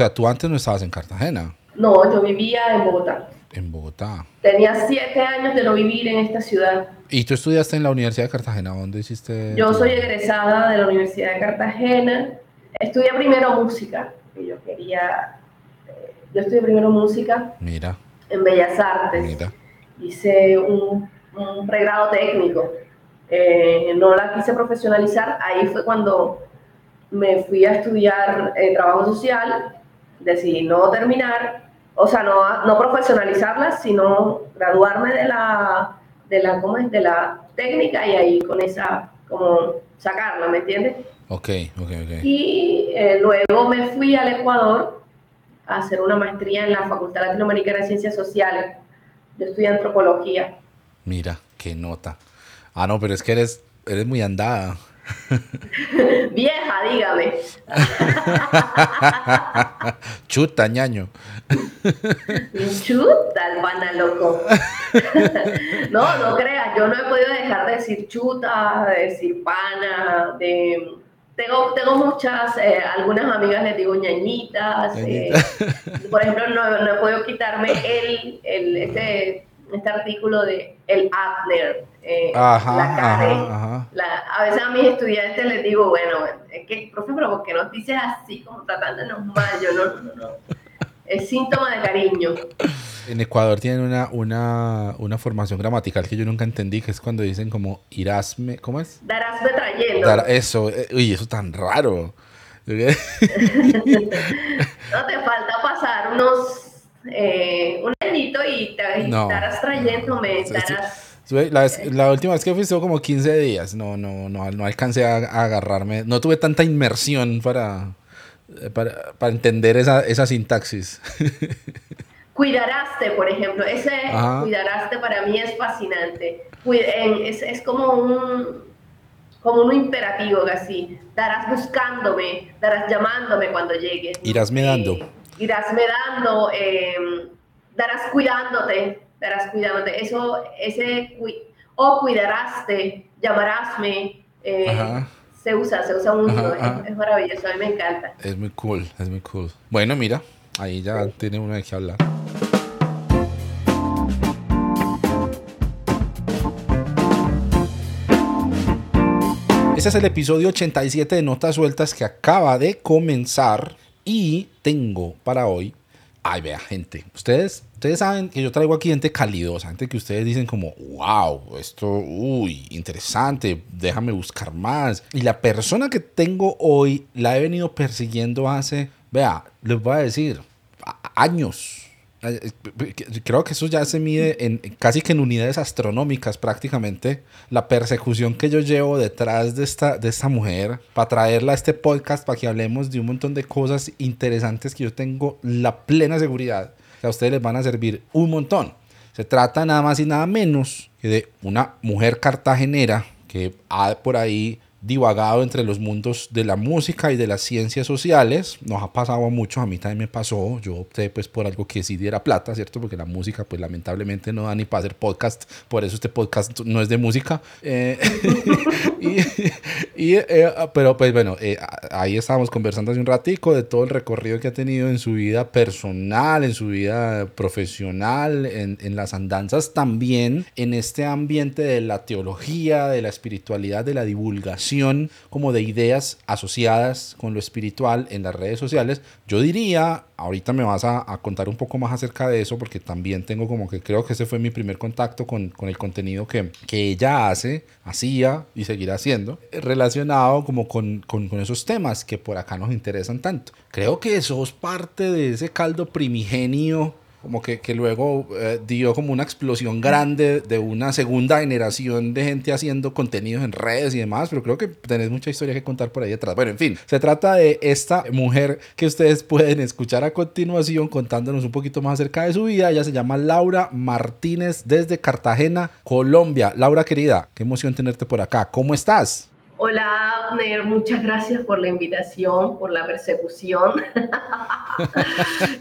sea, tú antes no estabas en Cartagena. No, yo vivía en Bogotá. En Bogotá. Tenía siete años de no vivir en esta ciudad. ¿Y tú estudiaste en la Universidad de Cartagena? ¿Dónde hiciste? Yo soy egresada de la Universidad de Cartagena. Estudié primero música, que yo quería... Eh, yo estudié primero música. Mira. En Bellas Artes. Mira. Hice un, un pregrado técnico. Eh, no la quise profesionalizar. Ahí fue cuando me fui a estudiar eh, trabajo social. Decidí no terminar o sea, no, no profesionalizarla, sino graduarme de la, de la, ¿cómo es? De la técnica y ahí con esa, como sacarla, ¿me entiendes? Ok, ok, ok. Y eh, luego me fui al Ecuador a hacer una maestría en la Facultad Latinoamericana de Ciencias Sociales. Yo estudié antropología. Mira, qué nota. Ah, no, pero es que eres, eres muy andada. Vieja, dígame. Chuta, ñaño. Chuta, pana loco. no, no creas, yo no he podido dejar de decir chuta, de decir pana, de... Tengo, tengo muchas, eh, algunas amigas les digo ñañitas. Eh, por ejemplo, no, no, he podido quitarme el, el, este este artículo de el Adler, eh, la a veces a mis estudiantes les digo, bueno, es que, profe, pero ¿por qué nos dices así, como tratándonos mal? Yo no, no, no. Es síntoma de cariño. En Ecuador tienen una, una, una, formación gramatical que yo nunca entendí, que es cuando dicen como irasme, ¿cómo es? Darasme trayendo. eso, eh, uy, eso tan raro. no te falta pasar unos eh, un añito y te estarás trayéndome, estarás... La, la, última vez que fui estuvo como 15 días, no, no, no, no alcancé a, agarrarme, no tuve tanta inmersión para, para, para entender esa, esa sintaxis. Cuidaraste, por ejemplo, ese cuidaraste para mí es fascinante. Es, es como un, como un imperativo así. Darás buscándome, darás llamándome cuando llegues. Irás me dando. Eh, eh, darás cuidándote, darás cuidándote. Eso, ese, o cuidaraste, llamarásme, eh, se usa, se usa mucho, es, maravilloso, a mí me encanta. Es muy cool, es muy cool. Bueno, mira, ahí ya tiene uno de qué hablar. Este es el episodio 87 de Notas Sueltas que acaba de comenzar. Y tengo para hoy, ay vea gente, ustedes, ustedes saben que yo traigo aquí gente calidosa, gente que ustedes dicen como, wow, esto, uy, interesante, déjame buscar más. Y la persona que tengo hoy la he venido persiguiendo hace, vea, les voy a decir, años Creo que eso ya se mide en casi que en unidades astronómicas prácticamente. La persecución que yo llevo detrás de esta, de esta mujer para traerla a este podcast para que hablemos de un montón de cosas interesantes que yo tengo la plena seguridad que a ustedes les van a servir un montón. Se trata nada más y nada menos que de una mujer cartagenera que ha por ahí divagado entre los mundos de la música y de las ciencias sociales. Nos ha pasado a muchos, a mí también me pasó. Yo opté pues por algo que sí diera plata, ¿cierto? Porque la música pues lamentablemente no da ni para hacer podcast. Por eso este podcast no es de música. Eh, y, eh, pero pues bueno, eh, ahí estábamos conversando hace un ratico de todo el recorrido que ha tenido en su vida personal, en su vida profesional, en, en las andanzas también, en este ambiente de la teología, de la espiritualidad, de la divulgación como de ideas asociadas con lo espiritual en las redes sociales. Yo diría, ahorita me vas a, contar un poco más acerca de eso porque también tengo como que creo que ese fue mi primer contacto con, con el contenido que, que ella hace, hacía y seguirá haciendo, relacionado como con, con, con esos temas que por acá nos interesan tanto. Creo que sos parte de ese caldo primigenio como que, que luego eh, dio como una explosión grande de una segunda generación de gente haciendo contenidos en redes y demás, pero creo que tenés mucha historia que contar por ahí detrás. Bueno, en fin, se trata de esta mujer que ustedes pueden escuchar a continuación contándonos un poquito más acerca de su vida. Ella se llama Laura Martínez desde Cartagena, Colombia. Laura querida, qué emoción tenerte por acá. ¿Cómo estás? Hola, Abner, muchas gracias por la invitación, por la persecución.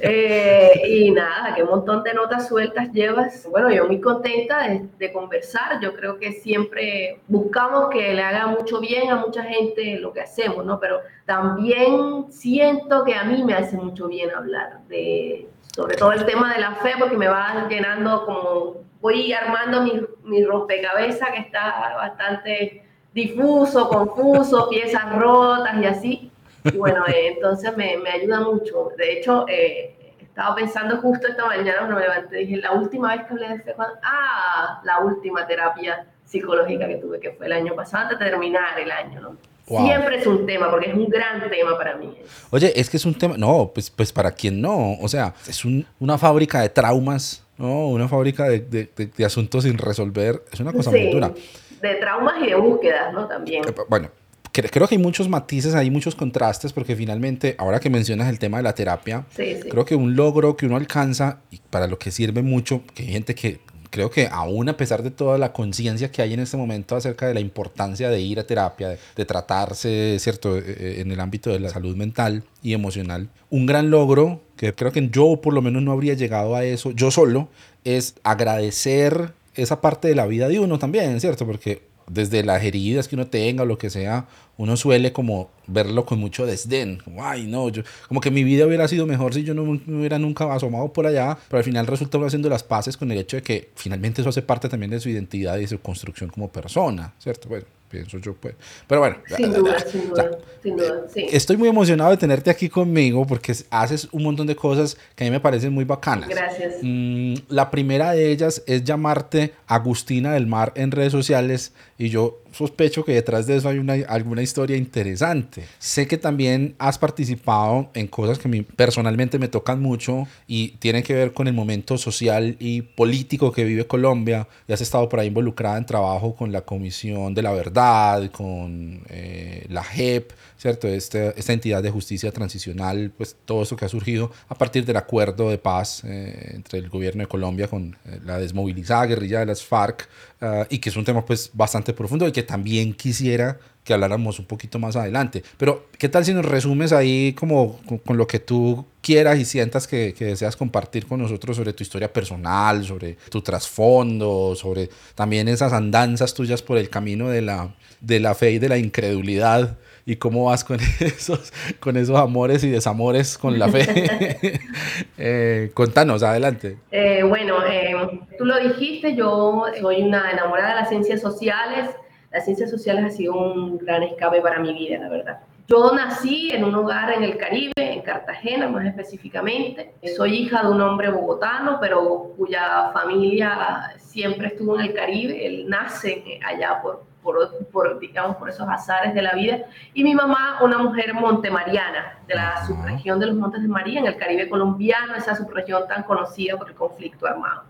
Eh, y nada, qué montón de notas sueltas llevas. Bueno, yo muy contenta de, de, conversar. Yo creo que siempre buscamos que le haga mucho bien a mucha gente lo que hacemos, ¿no? Pero también siento que a mí me hace mucho bien hablar de, sobre todo el tema de la fe, porque me va llenando como, voy armando mi, mi rompecabezas que está bastante difuso, confuso, piezas rotas y así. Y bueno, eh, entonces me, me, ayuda mucho. De hecho, eh, estaba pensando justo esta mañana cuando me levanté, dije, la última vez que hablé de fe, ah, la última terapia psicológica que tuve, que fue el año pasado, antes de terminar el año, ¿no? Siempre es un tema, porque es un gran tema para mí. Oye, es que es un tema, no, pues, pues para quien no, o sea, es un, una fábrica de traumas, ¿no? Una fábrica de, de, de, asuntos sin resolver, es una cosa muy dura de traumas y de búsquedas, ¿no? También. Bueno, creo que hay muchos matices, hay muchos contrastes, porque finalmente, ahora que mencionas el tema de la terapia, creo que un logro que uno alcanza, y para lo que sirve mucho, que hay gente que creo que aún a pesar de toda la conciencia que hay en este momento acerca de la importancia de ir a terapia, de, tratarse, ¿cierto?, eh, eh, en el ámbito de la salud mental y emocional, un gran logro, que creo que yo por lo menos no habría llegado a eso, yo solo, es agradecer esa parte de la vida de uno también, ¿cierto? Porque desde las heridas que uno tenga o lo que sea, uno suele como verlo con mucho desdén. Ay, no, yo, como que mi vida hubiera sido mejor si yo no me hubiera nunca asomado por allá, pero al final resulta uno haciendo las paces con el hecho de que finalmente eso hace parte también de su identidad y de su construcción como persona, ¿cierto? Bueno, pienso yo, pues. Pero bueno. Sin duda, sin duda, sin duda, sí. Estoy muy emocionado de tenerte aquí conmigo porque haces un montón de cosas que a mí me parecen muy bacanas. Gracias. Mm, la primera de ellas es llamarte Agustina del Mar en redes sociales y yo sospecho que detrás de eso hay una, alguna historia interesante. Sé que también has participado en cosas que personalmente me tocan mucho y tienen que ver con el momento social y político que vive Colombia. Y has estado por ahí involucrada en trabajo con la Comisión de la Verdad, con eh, la JEP, ¿cierto? Esta, esta entidad de justicia transicional, pues todo eso que ha surgido a partir del acuerdo de paz eh, entre el gobierno de Colombia con eh, la desmovilizada guerrilla de las FARC ah, y que es un tema pues bastante profundo y que también quisiera que habláramos un poquito más adelante. Pero, ¿qué tal si nos resumes ahí como con, lo que tú quieras y sientas que, que, deseas compartir con nosotros sobre tu historia personal, sobre tu trasfondo, sobre también esas andanzas tuyas por el camino de la, de la fe y de la incredulidad? Y cómo vas con esos, con esos amores y desamores con la fe. eh, contanos, adelante. Eh, bueno, eh, tú lo dijiste, yo soy una enamorada de las ciencias sociales. Las ciencias sociales ha sido un gran escape para mi vida, la verdad. Yo nací en un hogar en el Caribe, en Cartagena más específicamente. Soy hija de un hombre bogotano, pero cuya familia siempre estuvo en el Caribe. Él nace allá por, por, digamos, por esos azares de la vida. Y mi mamá, una mujer montemariana, de la subregión de los Montes de María, en el Caribe colombiano, esa subregión tan conocida por el conflicto armado.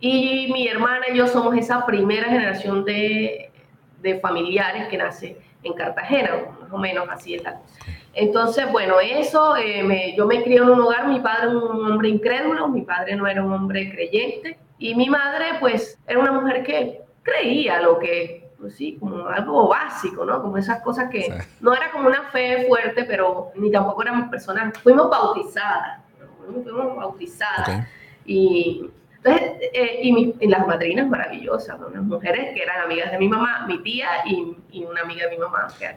Y mi hermana y yo somos esa primera generación de, de familiares que nace en Cartagena, más o menos así es la cosa. Entonces, bueno, eso, eh, me, yo me crié en un hogar, mi padre era un hombre incrédulo, mi padre no era un hombre creyente, y mi madre, pues, era una mujer que creía lo que pues sí, como algo básico, ¿no? Como esas cosas que no era como una fe fuerte, pero ni tampoco éramos personas, fuimos bautizadas, fuimos bautizadas. Y entonces, eh, y, las madrinas maravillosas, unas mujeres que eran amigas de mi mamá, mi tía y, y una amiga de mi mamá. Que, ah,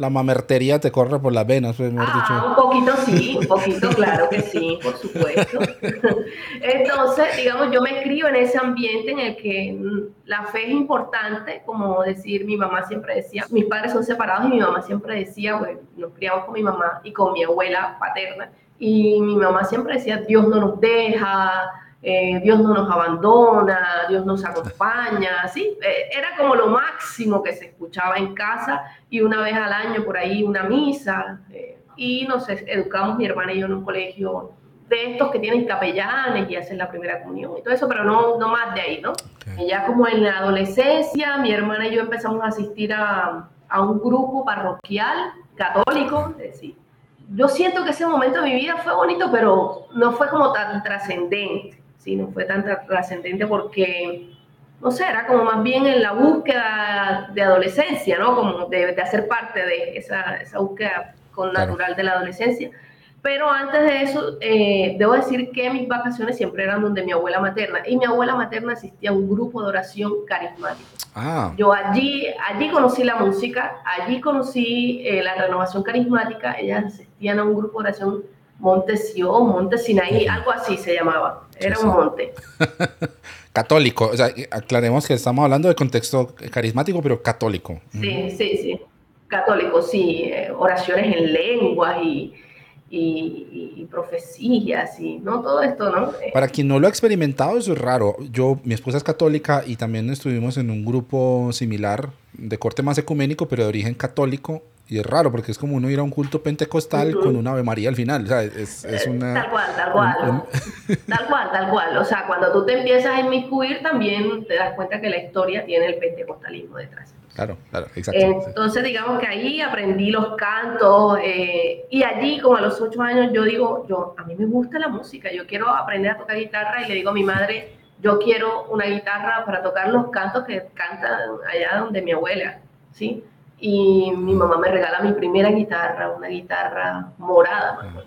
la mamertería te corre por las venas, pues, ah, Un poquito sí, un poquito, claro que sí, por supuesto. Entonces, digamos, yo me escribo en ese ambiente en el que mm, la fe es importante, como decir, mi mamá siempre decía, mis padres son separados y mi mamá siempre decía, bueno, nos criamos con mi mamá y con mi abuela paterna, y mi mamá siempre decía, Dios no nos deja, eh, Dios no nos abandona, Dios nos acompaña, ¿sí? Eh, era como lo máximo que se escuchaba en casa y una vez al año por ahí una misa. Eh, y nos educamos mi hermana y yo en un colegio de estos que tienen capellanes y hacen la primera comunión y todo eso, pero no, no más de ahí, ¿no? ya como en la adolescencia, mi hermana y yo empezamos a asistir a, a un grupo parroquial católico, es decir, yo siento que ese momento de mi vida fue bonito, pero no fue como tan trascendente. ¿Sí? no fue tan trascendente porque no sé, era como más bien en la búsqueda de adolescencia, ¿no? Como de, de hacer parte de esa, esa búsqueda con natural de la adolescencia. Pero antes de eso, eh, debo decir que mis vacaciones siempre eran donde mi abuela materna. Y mi abuela materna asistía a un grupo de oración carismático. Ah. Yo allí, allí conocí la música, allí conocí eh, la renovación carismática. Ellas asistían a un grupo de oración Monte Sion, Monte Sinaí, algo así se llamaba. Era un monte. católico, o sea, aclaremos que estamos hablando de contexto carismático, pero católico. Sí, sí, sí. Católico, sí. Eh, oraciones en lengua y y, profecías y no todo esto, ¿no? Eh, Para quien no lo ha experimentado, eso es raro. Yo, mi esposa es católica y también estuvimos en un grupo similar de corte más ecuménico, pero de origen católico. Y es raro porque es como uno ir a un culto pentecostal con una Ave María al final. O sea, es, es eh, una, tal cual, tal cual. tal cual, tal cual. O sea, cuando tú te empiezas a inmiscuir, también te das cuenta que la historia tiene el pentecostalismo detrás. Claro, claro, exacto. Entonces, digamos que ahí aprendí los cantos eh, y allí, como a los ocho años, yo digo, yo, a mí me gusta la música, yo quiero aprender a tocar guitarra y le digo a mi madre, yo quiero una guitarra para tocar los cantos que cantan allá donde mi abuela, ¿sí? Y mi mamá me regala mi primera guitarra, una guitarra morada,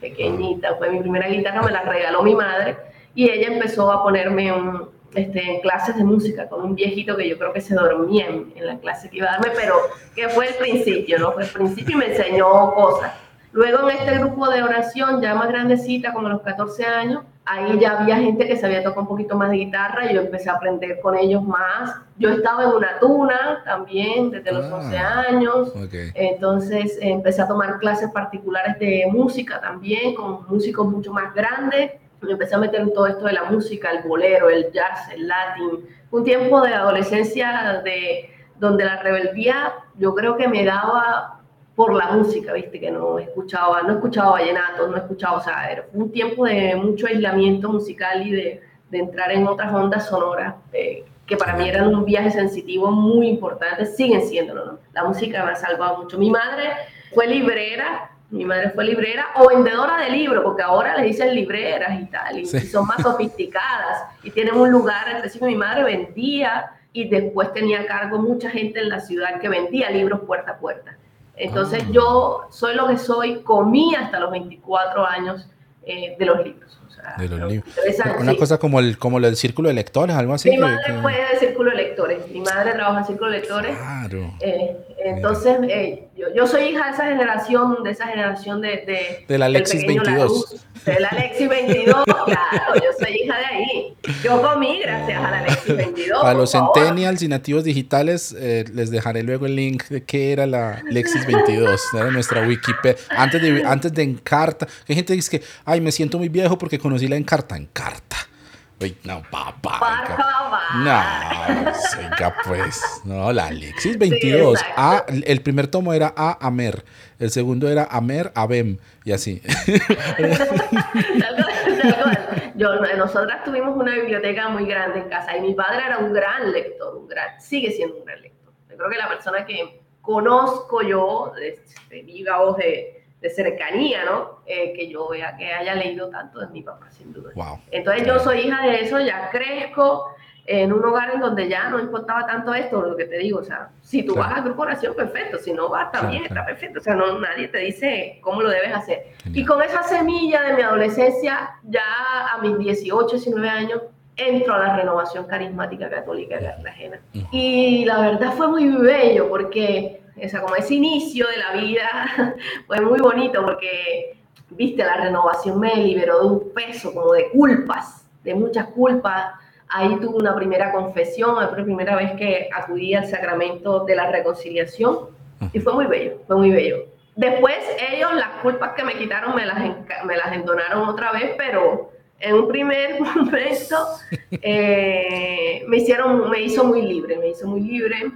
pequeñita, fue mi primera guitarra, me la regaló mi madre y ella empezó a ponerme un, este, en clases de música con un viejito que yo creo que se dormía en, la clase que iba a darme, pero que fue el principio, ¿no? Fue el principio y me enseñó cosas. Luego en este grupo de oración, ya más grandecita, como a los 14 años, ahí ya había gente que sabía tocar un poquito más de guitarra y yo empecé a aprender con ellos más. Yo estaba en una tuna también desde los 11 ah, años, entonces empecé a tomar clases particulares de música también con músicos mucho más grandes me empecé a meter en todo esto de la música, el bolero, el jazz, el latín. Un tiempo de adolescencia de, donde la rebeldía yo creo que me daba por la música, viste, que no escuchaba, no escuchaba vallenato, no escuchaba, o sea, era un tiempo de mucho aislamiento musical y de, de entrar en otras ondas sonoras, eh, que para mí eran un viaje sensitivo muy importante, siguen siéndolo, ¿no? La música me ha salvado mucho. Mi madre fue librera, mi madre fue librera o vendedora de libros, porque ahora le dicen libreras y tal, y, son más sofisticadas y tienen un lugar específico. Mi madre vendía y después tenía a cargo mucha gente en la ciudad que vendía libros puerta a puerta. Entonces ah. yo soy lo que soy, comí hasta los 24 años eh, de los libros. de los libros. Una cosa como el, como el círculo de lectores, algo así. Mi madre fue del círculo de lectores. Mi madre trabaja en círculo de lectores. Claro. Eh, entonces, eh, yo, yo, soy hija de esa generación, de esa generación de... De, de la Alexis 22. de la Alexis 22, claro, yo soy hija de ahí. Yo comí gracias a la Alexis 22. Para los centennials y nativos digitales, eh, les dejaré luego el link de qué era la Alexis 22, era nuestra Wikipedia. Antes de, antes de Encarta, hay gente que dice que, ay, me siento muy viejo porque conocí la Encarta. Encarta no, papá. No, venga, pues. No, la Alexis 22. el primer tomo era A Amer. El segundo era Amer Abem. Y así. Yo, nosotras tuvimos una biblioteca muy grande en casa y mi padre era un gran lector, un gran, sigue siendo un gran lector. Yo creo que la persona que conozco yo, de, de viva voz de de cercanía, ¿no? Eh, que yo vea que haya leído tanto de mi papá, sin duda. Entonces yo soy hija de eso, ya crezco en un hogar en donde ya no importaba tanto esto, lo que te digo, o sea, si tú vas a corporación, perfecto, si no vas también, está perfecto, o sea, no, nadie te dice cómo lo debes hacer. Y con esa semilla de mi adolescencia, ya a mis 18, 19 años, entro a la renovación carismática católica de Cartagena. Y la verdad fue muy bello porque esa, como ese inicio de la vida fue muy bonito porque, viste, la renovación me liberó de un peso, como de culpas, de muchas culpas. Ahí tuve una primera confesión, la primera vez que acudí al sacramento de la reconciliación y fue muy bello, fue muy bello. Después ellos las culpas que me quitaron me las, me las entonaron otra vez, pero en un primer momento eh, me hicieron, me hizo muy libre, me hizo muy libre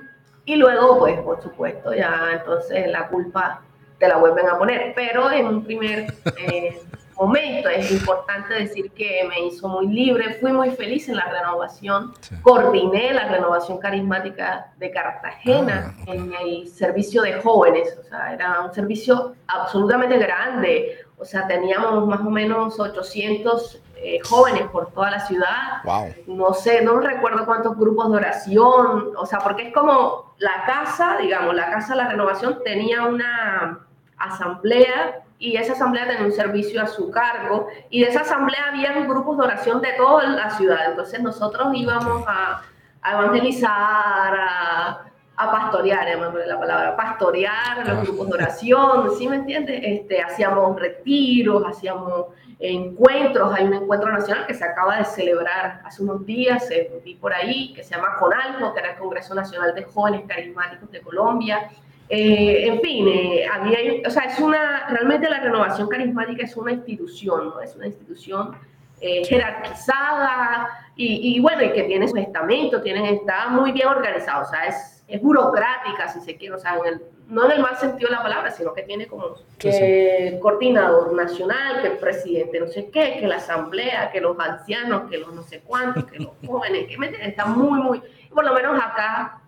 y luego, pues, por supuesto, ya entonces la culpa te la vuelven a poner. Pero en un primer eh, momento es importante decir que me hizo muy libre, fui muy feliz en la renovación, coordiné la renovación carismática de Cartagena ah, en el servicio de jóvenes, o sea, era un servicio absolutamente grande, o sea, teníamos más o menos 800 eh, jóvenes por toda la ciudad. No sé, no recuerdo cuántos grupos de oración, o sea, porque es como la casa, digamos, la casa de la renovación tenía una asamblea y esa asamblea tenía un servicio a su cargo y de esa asamblea había grupos de oración de toda la ciudad. Entonces nosotros íbamos a, a evangelizar, a, a pastorear, la palabra, pastorear los grupos de oración, ¿sí me entiendes? Este, hacíamos retiros, hacíamos encuentros, hay un encuentro nacional que se acaba de celebrar hace unos días, vi por ahí, que se llama CONALCO, que era el Congreso Nacional de Jóvenes Carismáticos de Colombia. Eh, en fin, eh, había, o sea, es una, realmente la renovación carismática es una institución, ¿no? Es una institución eh, jerarquizada y, y, bueno, y que tiene su estamento, tiene, está muy bien organizado, o sea, es es burocrática, si se quiere, o sea, no en el mal sentido de la palabra, sino que tiene como que coordinador nacional, que el presidente no sé qué, que la asamblea, que los ancianos, que los no sé cuántos, que los jóvenes, que está muy, muy, por lo menos acá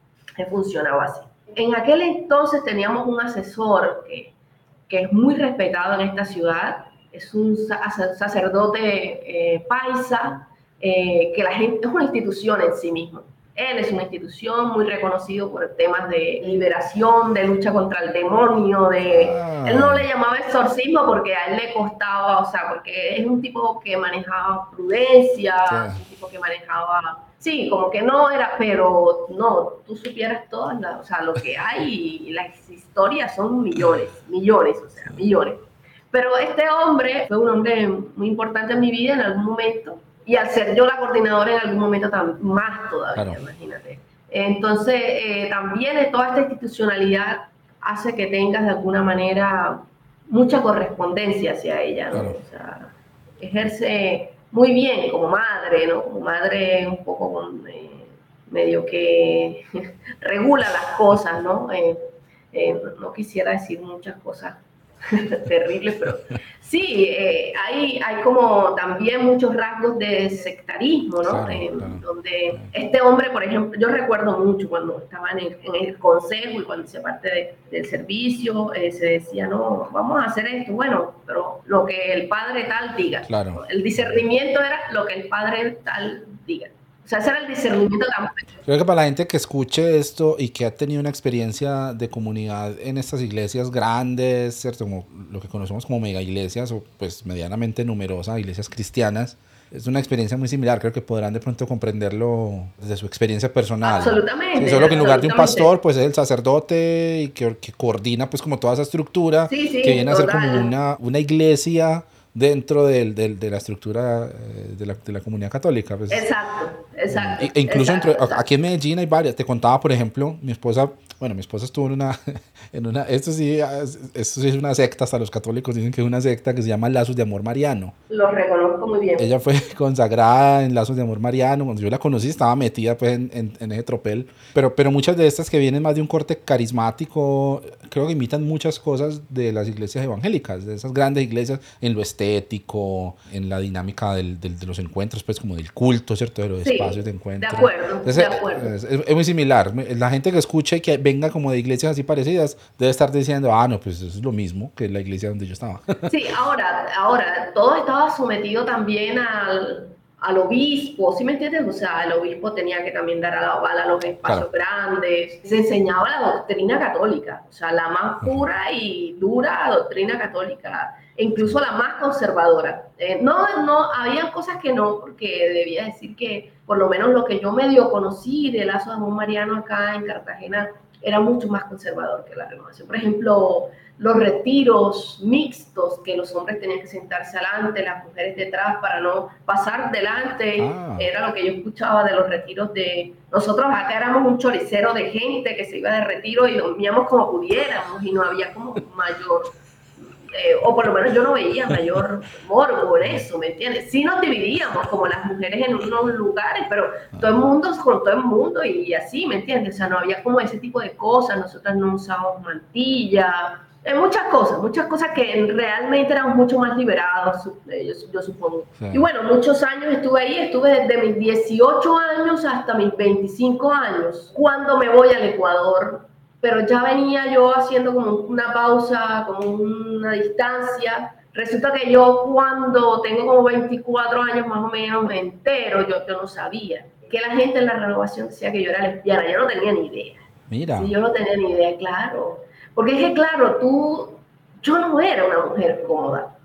funcionaba así. En aquel entonces teníamos un asesor que, que es muy respetado en esta ciudad, es un sacerdote eh, paisa, eh, que la gente es una institución en sí mismo. Él es una institución muy reconocido por temas de liberación, de lucha contra el demonio, de... Ah. Él no le llamaba exorcismo porque a él le costaba, o sea, porque es un tipo que manejaba prudencia, un tipo que manejaba... Sí, como que no era, pero no, tú supieras todas las, o sea, lo que hay, las historias son millones, millones, o sea, millones. Pero este hombre fue un hombre muy importante en mi vida en algún momento y al ser yo la coordinadora en algún momento más todavía, imagínate. Entonces, eh, también toda esta institucionalidad hace que tengas de alguna manera mucha correspondencia hacia ella, ¿no? O sea, ejerce muy bien como madre, ¿no? Como madre un poco eh, medio que regula las cosas, ¿no? Eh, no quisiera decir muchas cosas terrible, pero sí, eh, hay, hay como también muchos rasgos de sectarismo, ¿no? Eh, donde este hombre, por ejemplo, yo recuerdo mucho cuando estaba en el, consejo y cuando hice parte del servicio, eh, se decía, no, vamos a hacer esto, bueno, pero lo que el padre tal diga. Claro. El discernimiento era lo que el padre tal diga. O sea, ese era el discernimiento también. Creo que para la gente que escuche esto y que ha tenido una experiencia de comunidad en estas iglesias grandes, ¿cierto? Como lo que conocemos como mega iglesias o pues medianamente numerosas iglesias cristianas, es una experiencia muy similar. Creo que podrán de pronto comprenderlo desde su experiencia personal. Absolutamente. solo que en lugar de un pastor, pues es el sacerdote y que, que coordina pues como toda esa estructura, que viene a ser como una, una iglesia dentro del, del, de la estructura eh, de la, de la comunidad católica. Pues. Exacto, exacto. E, incluso aquí en Medellín hay varias. Te contaba, por ejemplo, mi esposa, bueno, mi esposa estuvo en una, en una esto sí, esto sí es una secta, hasta los católicos dicen que es una secta que se llama Lazos de Amor Mariano. Lo reconozco muy bien. Ella fue consagrada en Lazos de Amor Mariano. Cuando yo la conocí estaba metida pues en, en, en ese tropel. Pero, pero muchas de estas que vienen más de un corte carismático, creo que imitan muchas cosas de las iglesias evangélicas, de esas grandes iglesias en lo estético, en la dinámica del, del, de los encuentros, pues como del culto, ¿cierto? De los espacios de encuentro. De acuerdo, de acuerdo. Es, es, muy similar. La gente que escucha y que venga como de iglesias así parecidas debe estar diciendo, ah, no, pues eso es lo mismo que la iglesia donde yo estaba. Sí, ahora, ahora, todo estaba sometido también al al obispo, ¿sí me entiendes? O sea, el obispo tenía que también dar a la bala a los espacios grandes. Se enseñaba la doctrina católica, o sea, la más pura y dura doctrina católica, incluso la más conservadora. Eh, no, no, había cosas que no, porque debía decir que por lo menos lo que yo medio conocí de Lazo de Amor Mariano acá en Cartagena era mucho más conservador que la renovación. Por ejemplo, los retiros mixtos, que los hombres tenían que sentarse adelante, las mujeres detrás para no pasar delante, ah. era lo que yo escuchaba de los retiros de... Nosotros acá éramos un choricero de gente que se iba de retiro y dormíamos como pudiéramos y no había como mayor... Eh, o por lo menos yo no veía mayor morbo en eso, ¿me entiendes? Sí nos dividíamos como las mujeres en unos lugares, pero todo el mundo con todo el mundo y así, ¿me entiendes? O sea, no había como ese tipo de cosas, nosotras no usábamos mantilla, en muchas cosas, muchas cosas que realmente eran mucho más liberados, yo, yo supongo. Y bueno, muchos años estuve ahí, estuve desde mis 18 años hasta mis 25 años, cuando me voy al Ecuador, pero ya venía yo haciendo como una pausa, como una distancia, Resulta que yo cuando tengo como 24 años más o menos me entero, yo, yo no sabía, que la gente en la renovación decía que yo era lesbiana, yo no tenía ni idea. Mira. yo no tenía ni idea, claro. Porque es que, claro, tú, yo no era una mujer cómoda.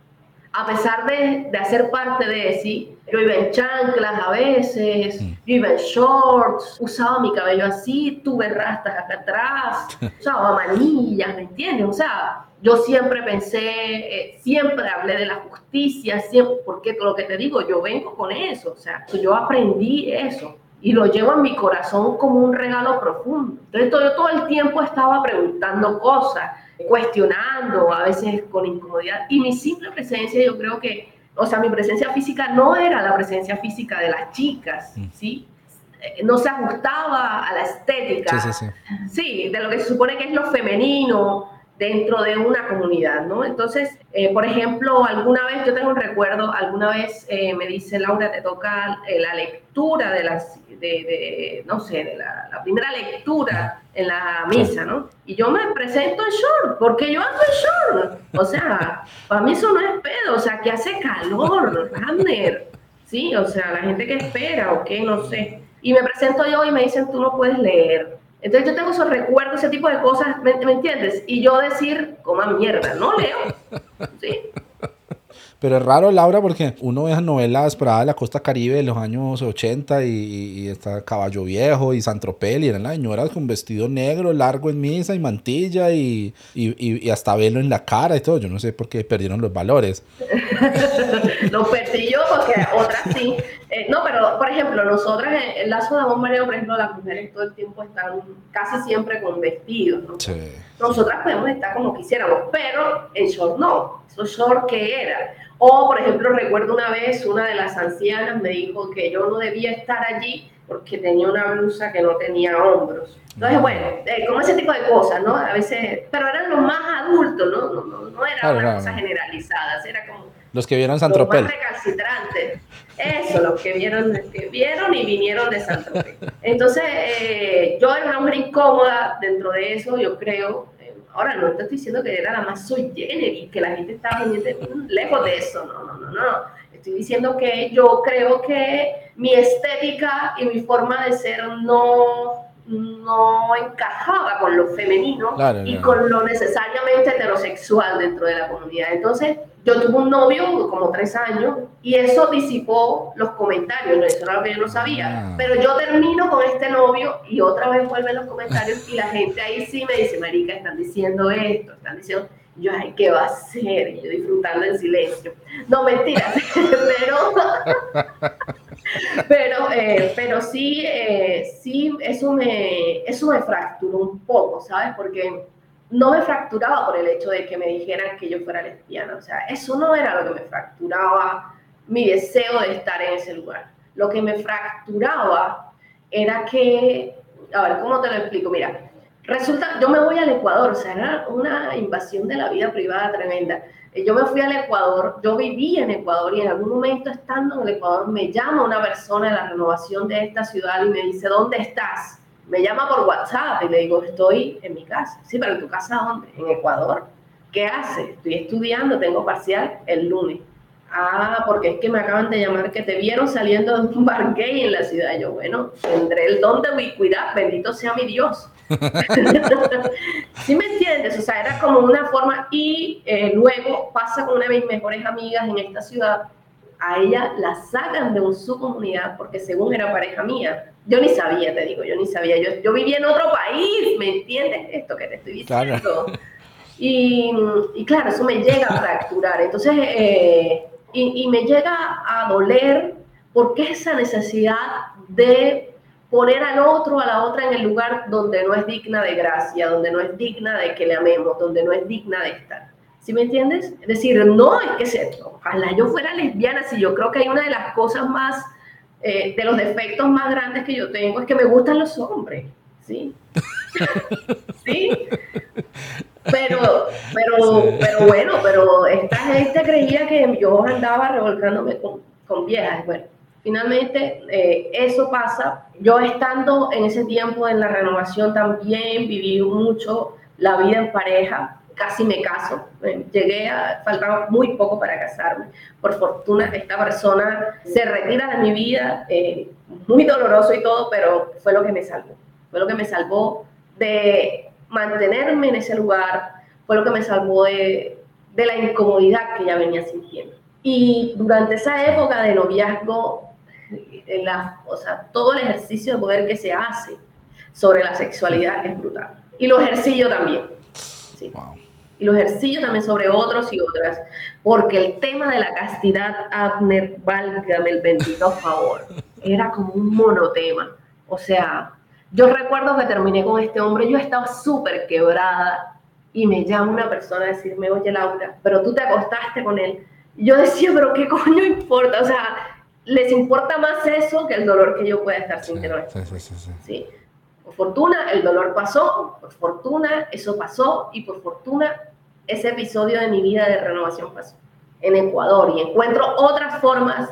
A pesar de, de hacer parte de sí, yo iba en chanclas a veces, mm. yo iba en shorts, usaba mi cabello así, tuve rastas acá atrás, usaba manillas, ¿me entiendes? O sea, yo siempre pensé, eh, siempre hablé de la justicia, siempre, porque lo que te digo, yo vengo con eso, o sea, yo aprendí eso y lo llevo en mi corazón como un regalo profundo. Entonces yo todo el tiempo estaba preguntando cosas, cuestionando, a veces con incomodidad, y mi simple presencia yo creo que, o sea, mi presencia física no era la presencia física de las chicas, mm. ¿sí? Eh, no se ajustaba a la estética, sí, sí, sí. sí, de lo que se supone que es lo femenino, dentro de una comunidad, ¿no? Entonces, eh, por ejemplo, alguna vez, yo tengo un recuerdo, alguna vez eh, me dice Laura, te toca eh, la lectura de las, de, no sé, de la, la, primera lectura en la misa, ¿no? Y yo me presento en short, porque yo ando en short. O sea, para mí eso no es pedo, o sea, que hace calor, Hamner, ¿sí? O sea, la gente que espera o qué, no sé. Y me presento yo y me dicen, tú no puedes leer. Entonces yo tengo esos recuerdos, ese tipo de cosas, ¿me, entiendes? Y yo decir, coma mierda, no leo. ¿Sí? Pero es raro, Laura, porque uno ve esas novelas para de la costa caribe de los años 80 y, está Caballo Viejo y Santropel y eran las señoras con vestido negro largo en misa y mantilla y, y, hasta velo en la cara y todo. Yo no sé por qué perdieron los valores. Lo perdí yo porque otras sí. Eh, no, pero por ejemplo, nosotras en el lazo de mareo, por ejemplo, las mujeres todo el tiempo están casi siempre con vestidos, ¿no? Nosotras podemos estar como quisiéramos, pero en short no. Short que era. O, por ejemplo, recuerdo una vez una de las ancianas me dijo que yo no debía estar allí porque tenía una blusa que no tenía hombros. Entonces, bueno, eh, como ese tipo de cosas, ¿no? A veces, pero eran los más adultos, ¿no? No, no, no eran una cosa generalizadas, era como los que vieron San Tropez. Los recalcitrantes. Eso, los que vieron, que vieron y vinieron de San Tropez. Entonces, eh, yo era una mujer incómoda dentro de eso, yo creo. Ahora, no te estoy diciendo que era la más soy y que la gente estaba lejos de eso. No, no, no, no. Estoy diciendo que yo creo que mi estética y mi forma de ser no no encajaba con lo femenino y con lo necesariamente heterosexual dentro de la comunidad. Entonces, yo tuve un novio como tres años y eso disipó los comentarios, eso era lo que yo no sabía. Ah. Pero yo termino con este novio y otra vez vuelven los comentarios y la gente ahí sí me dice, Marica, están diciendo esto, están diciendo yo, ay, ¿qué va a ser? Y yo disfrutando en silencio. No, mentiras, pero, pero, eh, pero sí, eh, sí, eso me, eso me fracturó un poco, ¿sabes? Porque no me fracturaba por el hecho de que me dijeran que yo fuera lesbiana. O sea, eso no era lo que me fracturaba mi deseo de estar en ese lugar. Lo que me fracturaba era que, a ver, ¿cómo te lo explico? Mira, Resulta, yo me voy al Ecuador, o sea, era una invasión de la vida privada tremenda. Yo me fui al Ecuador, yo viví en Ecuador y en algún momento estando en el Ecuador me llama una persona de la renovación de esta ciudad y me dice, ¿dónde estás? Me llama por WhatsApp y le digo, estoy en mi casa. Sí, pero ¿en tu casa dónde? En Ecuador. ¿Qué haces? Estoy estudiando, tengo parcial el lunes. Ah, porque es que me acaban de llamar que te vieron saliendo de un bar gay en la ciudad. Yo, bueno, tendré el don de ubicuidad, bendito sea mi Dios. ¿Sí me entiendes? O sea, era como una forma y eh, luego pasa con una de mis mejores amigas en esta ciudad. A ella la sacan de su comunidad porque según era pareja mía. Yo ni sabía, te digo, yo ni sabía. Yo, yo vivía en otro país, ¿me entiendes esto que te estoy diciendo? Y, y, claro, eso me llega a fracturar. Entonces, eh, y, y me llega a doler porque esa necesidad de poner al otro, a la otra en el lugar donde no es digna de gracia, donde no es digna de que le amemos, donde no es digna de estar. ¿Sí me entiendes? Es decir, no es que se, ojalá yo fuera lesbiana, si yo creo que hay una de las cosas más, eh, de los defectos más grandes que yo tengo es que me gustan los hombres, ¿sí? ¿Sí? Pero, pero, pero bueno, pero esta gente creía que yo andaba revolcándome con, con viejas, bueno Finalmente, eh, eso pasa. Yo estando en ese tiempo en la renovación también viví mucho la vida en pareja. casi me caso. Eh, llegué a, faltaba muy poco para casarme. Por fortuna, esta persona se retira de mi vida, eh, muy doloroso y todo, pero fue lo que me salvó. Fue lo que me salvó de mantenerme en ese lugar, fue lo que me salvó de, de la incomodidad que ya venía sintiendo. Y durante esa época de noviazgo, la, o sea, todo el ejercicio de poder que se hace sobre la sexualidad es brutal. Y lo ejercicio también. Sí. Y lo ejercicio también sobre otros y otras. Porque el tema de la castidad, Abner, válgame el bendito favor, era como un monotema. O sea, yo recuerdo que terminé con este hombre, yo estaba súper quebrada y me llama una persona a decirme, oye Laura, pero tú te acostaste con él. Y yo decía, pero qué coño importa, o sea, les importa más eso que el dolor que yo pueda estar sintiendo. Sí, sí, sí, sí. Por fortuna, el dolor pasó, por fortuna, eso pasó, y por fortuna, ese episodio de mi vida de renovación pasó en Ecuador y encuentro otras formas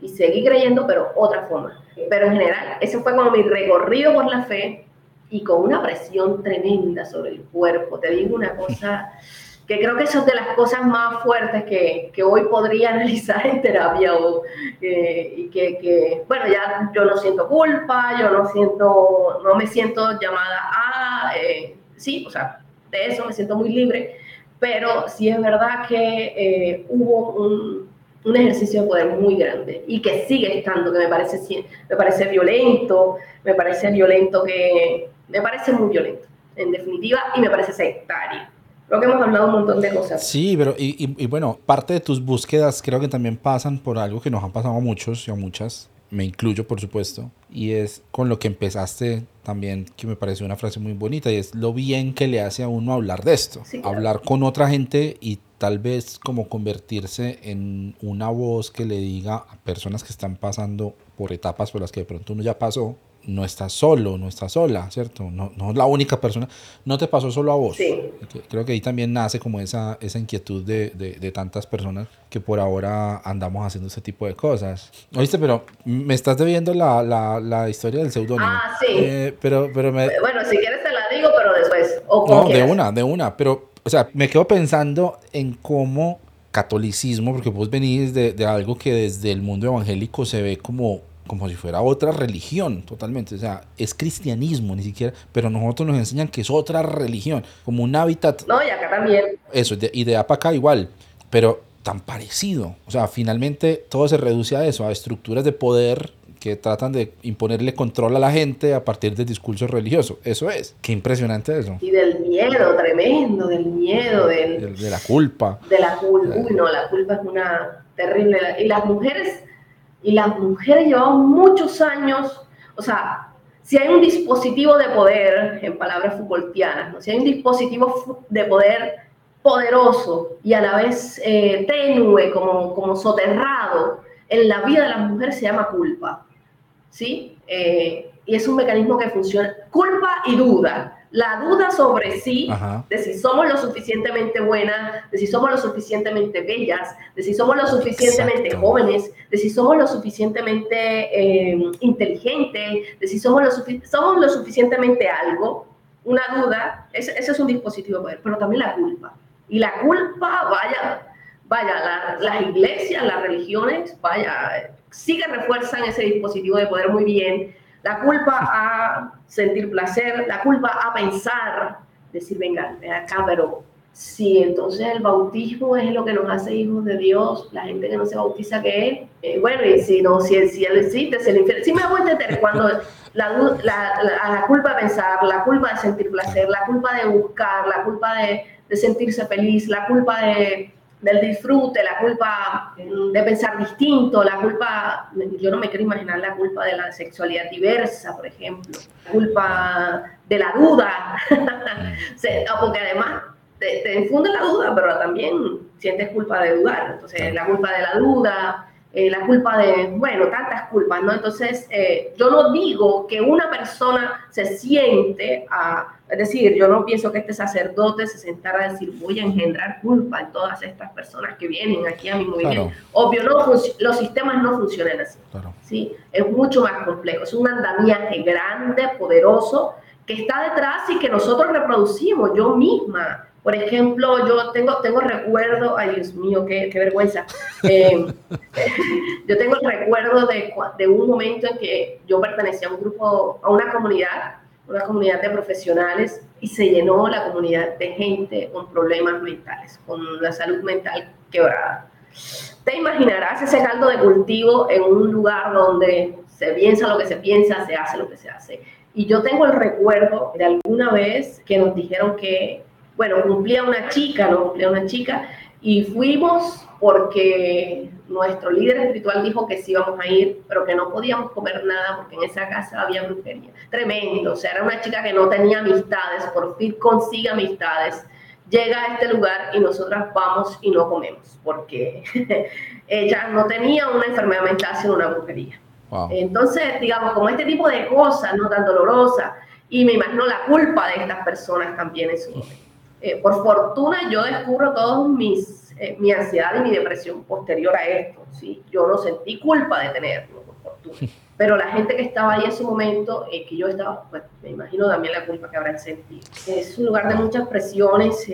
y seguí creyendo, pero otras formas. Pero en general, ese fue como mi recorrido por la fe y con una presión tremenda sobre el cuerpo. Te digo una cosa que creo que eso es de las cosas más fuertes que, que hoy podría analizar en terapia o, eh, y que, bueno, ya yo no siento culpa, yo no siento, no me siento llamada a, eh, sí, o sea, de eso me siento muy libre, pero sí es verdad que eh, hubo un, un, ejercicio de poder muy grande y que sigue estando, que me parece, me parece violento, me parece violento que, me parece muy violento, en definitiva, y me parece sectario Creo que hemos hablado un montón de cosas. Sí, pero y, y, bueno, parte de tus búsquedas creo que también pasan por algo que nos han pasado a muchos y a muchas, me incluyo por supuesto, y es con lo que empezaste también, que me pareció una frase muy bonita, y es lo bien que le hace a uno hablar de esto, hablar con otra gente y tal vez como convertirse en una voz que le diga a personas que están pasando por etapas por las que de pronto uno ya pasó, no estás solo, no estás sola, ¿cierto? No, no es la única persona. No te pasó solo a vos. Sí. Creo que ahí también nace como esa, esa inquietud de, de, tantas personas que por ahora andamos haciendo ese tipo de cosas. Oíste, pero me estás debiendo la, la, la historia del seudónimo. Ah, sí. Eh, pero, pero me... Bueno, si quieres te la digo, pero después. O no, de una, de una. Pero, o sea, me quedo pensando en cómo catolicismo, porque vos venís de, de algo que desde el mundo evangélico se ve como como si fuera otra religión totalmente. O sea, es cristianismo ni siquiera, pero nosotros nos enseñan que es otra religión, como un hábitat. No, y acá también. Eso, y de acá acá igual, pero tan parecido. O sea, finalmente todo se reduce a eso, a estructuras de poder que tratan de imponerle control a la gente a partir del discurso religioso. Eso es. Qué impresionante eso. Y del miedo tremendo, del miedo, del, de, la culpa. De la culpa. Uy, no, la culpa es una terrible. Y las mujeres y las mujeres llevamos muchos años, o sea, si hay un dispositivo de poder, en palabras Foucaultianas, ¿no? si hay un dispositivo de poder poderoso y a la vez eh, tenue, como, como soterrado, en la vida de las mujeres se llama culpa. ¿sí? Eh, y es un mecanismo que funciona. Culpa y duda la duda sobre sí, de si somos lo suficientemente buenas, de si somos lo suficientemente bellas, de si somos lo suficientemente jóvenes, de si somos lo suficientemente eh, inteligentes, de si somos lo, somos lo suficientemente algo, una duda, ese, es un dispositivo de poder, pero también la culpa. Y la culpa, vaya, vaya, las iglesias, las religiones, vaya, sí que refuerzan ese dispositivo de poder muy bien, la culpa a sentir placer, la culpa a pensar, decir, venga, acá, pero si entonces el bautismo es lo que nos hace hijos de Dios, la gente que no se bautiza, ¿qué es? Eh, bueno, y si no, si, si él existe, es el infierno. Si me hago entender, cuando la, la, la, culpa de pensar, la culpa de sentir placer, la culpa de buscar, la culpa de, de sentirse feliz, la culpa de del disfrute, la culpa de pensar distinto, la culpa, yo no me quiero imaginar la culpa de la sexualidad diversa, por ejemplo, la culpa de la duda, porque además te, te, infunde la duda, pero también sientes culpa de dudar, entonces la culpa de la duda, eh, la culpa de, bueno, tantas culpas, ¿no? Entonces, eh, yo no digo que una persona se siente a, es decir, yo no pienso que este sacerdote se sentara a decir, voy a engendrar culpa en todas estas personas que vienen aquí a mi movimiento. Obvio, no, los sistemas no funcionan así, ¿sí? Es mucho más complejo, es un andamiaje grande, poderoso, que está detrás y que nosotros reproducimos. Yo misma Por ejemplo, yo tengo, tengo recuerdo, ay Dios mío, qué, qué vergüenza. Eh, yo tengo el recuerdo de, de un momento en que yo pertenecía a un grupo, a una comunidad, una comunidad de profesionales, y se llenó la comunidad de gente con problemas mentales, con la salud mental quebrada. Te imaginarás ese caldo de cultivo en un lugar donde se piensa lo que se piensa, se hace lo que se hace. Y yo tengo el recuerdo de alguna vez que nos dijeron que bueno, cumplía una chica, no cumplía una chica, y fuimos porque nuestro líder espiritual dijo que sí íbamos a ir, pero que no podíamos comer nada porque en esa casa había brujería. Tremendo, o sea, era una chica que no tenía amistades, por fin consigue amistades, llega a este lugar y nosotras vamos y no comemos, porque ella no tenía una enfermedad mental, sino una brujería. Entonces, digamos, como este tipo de cosas, no tan dolorosas, y me imagino la culpa de estas personas también en su momento. Eh, por fortuna yo descubro todos mis, eh, mi ansiedad y mi depresión posterior a esto. ¿sí? Yo no sentí culpa de tenerlo, por fortuna. Pero la gente que estaba ahí en ese momento, eh, que yo estaba, pues me imagino también la culpa que habrán sentido. Es un lugar de muchas presiones.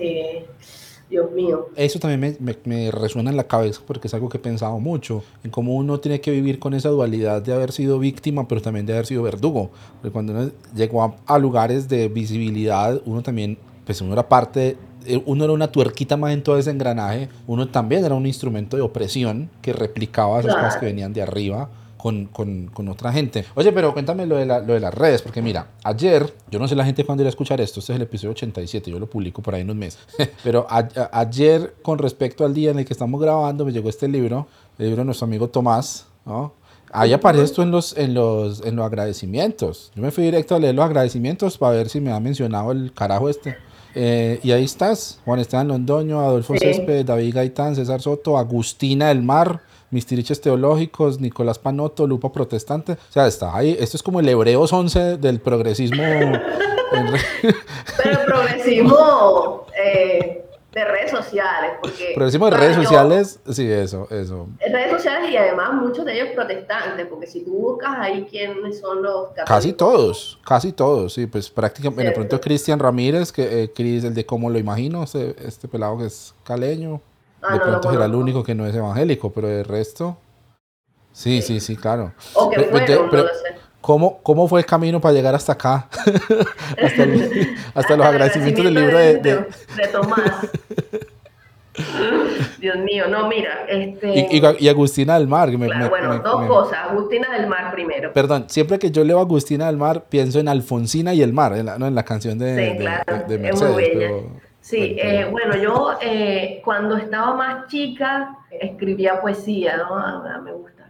Dios mío. Eso también me, me, resuena en la cabeza porque es algo que he pensado mucho, en cómo uno tiene que vivir con esa dualidad de haber sido víctima, pero también de haber sido verdugo. Porque cuando uno llegó a lugares de visibilidad, uno también pues uno era parte, eh, uno era una tuerquita más en todo ese engranaje, uno también era un instrumento de opresión que replicaba esas cosas que venían de arriba. Con, con, con, otra gente. Oye, pero cuéntame lo de, la, lo de las redes, porque mira, ayer, yo no sé la gente cuándo irá a escuchar esto, este es el episodio 87, yo lo publico por ahí en un mes, pero ayer, con respecto al día en el que estamos grabando, me llegó este libro, el libro de nuestro amigo Tomás, ¿no? Ahí aparece esto en los, en, los, en los agradecimientos. Yo me fui directo a leer los agradecimientos para ver si me ha mencionado el carajo este. Eh, y ahí estás, Juan Esteban Londoño, Adolfo Césped, David Gaitán, César Soto, Agustina del Mar, Mistiriches Teológicos, Nicolás Panoto, Lupa Protestante. O sea, está ahí. Esto es como el Hebreos 11 del progresismo. Pero el progresismo eh, de redes sociales. Porque, Pero decimos de redes sociales, sí, eso, eso. Redes sociales y además muchos de ellos protestantes, porque si tú buscas ahí quiénes son los Casi todos, casi todos, sí, pues prácticamente, de pronto Cristian Ramírez, que eh, Cris, el de cómo lo imagino, este, este pelado que es caleño, ah, de pronto será el único que no es evangélico, pero el resto... Sí, sí, sí, claro. O que fueron, no lo sé. ¿Cómo, ¿Cómo fue el camino para llegar hasta acá? hasta, los agradecimientos del libro de, de... Tomás. Dios mío, no, mira, este... Y, Agustina del Mar. bueno, dos cosas. Agustina del Mar primero. Perdón, siempre que yo leo Agustina del Mar, pienso en Alfonsina y el mar, en la, ¿no? en la canción de, sí, claro, Es muy bella. sí, eh, bueno, yo eh, cuando estaba más chica escribía poesía, ¿no? Ah, me gusta,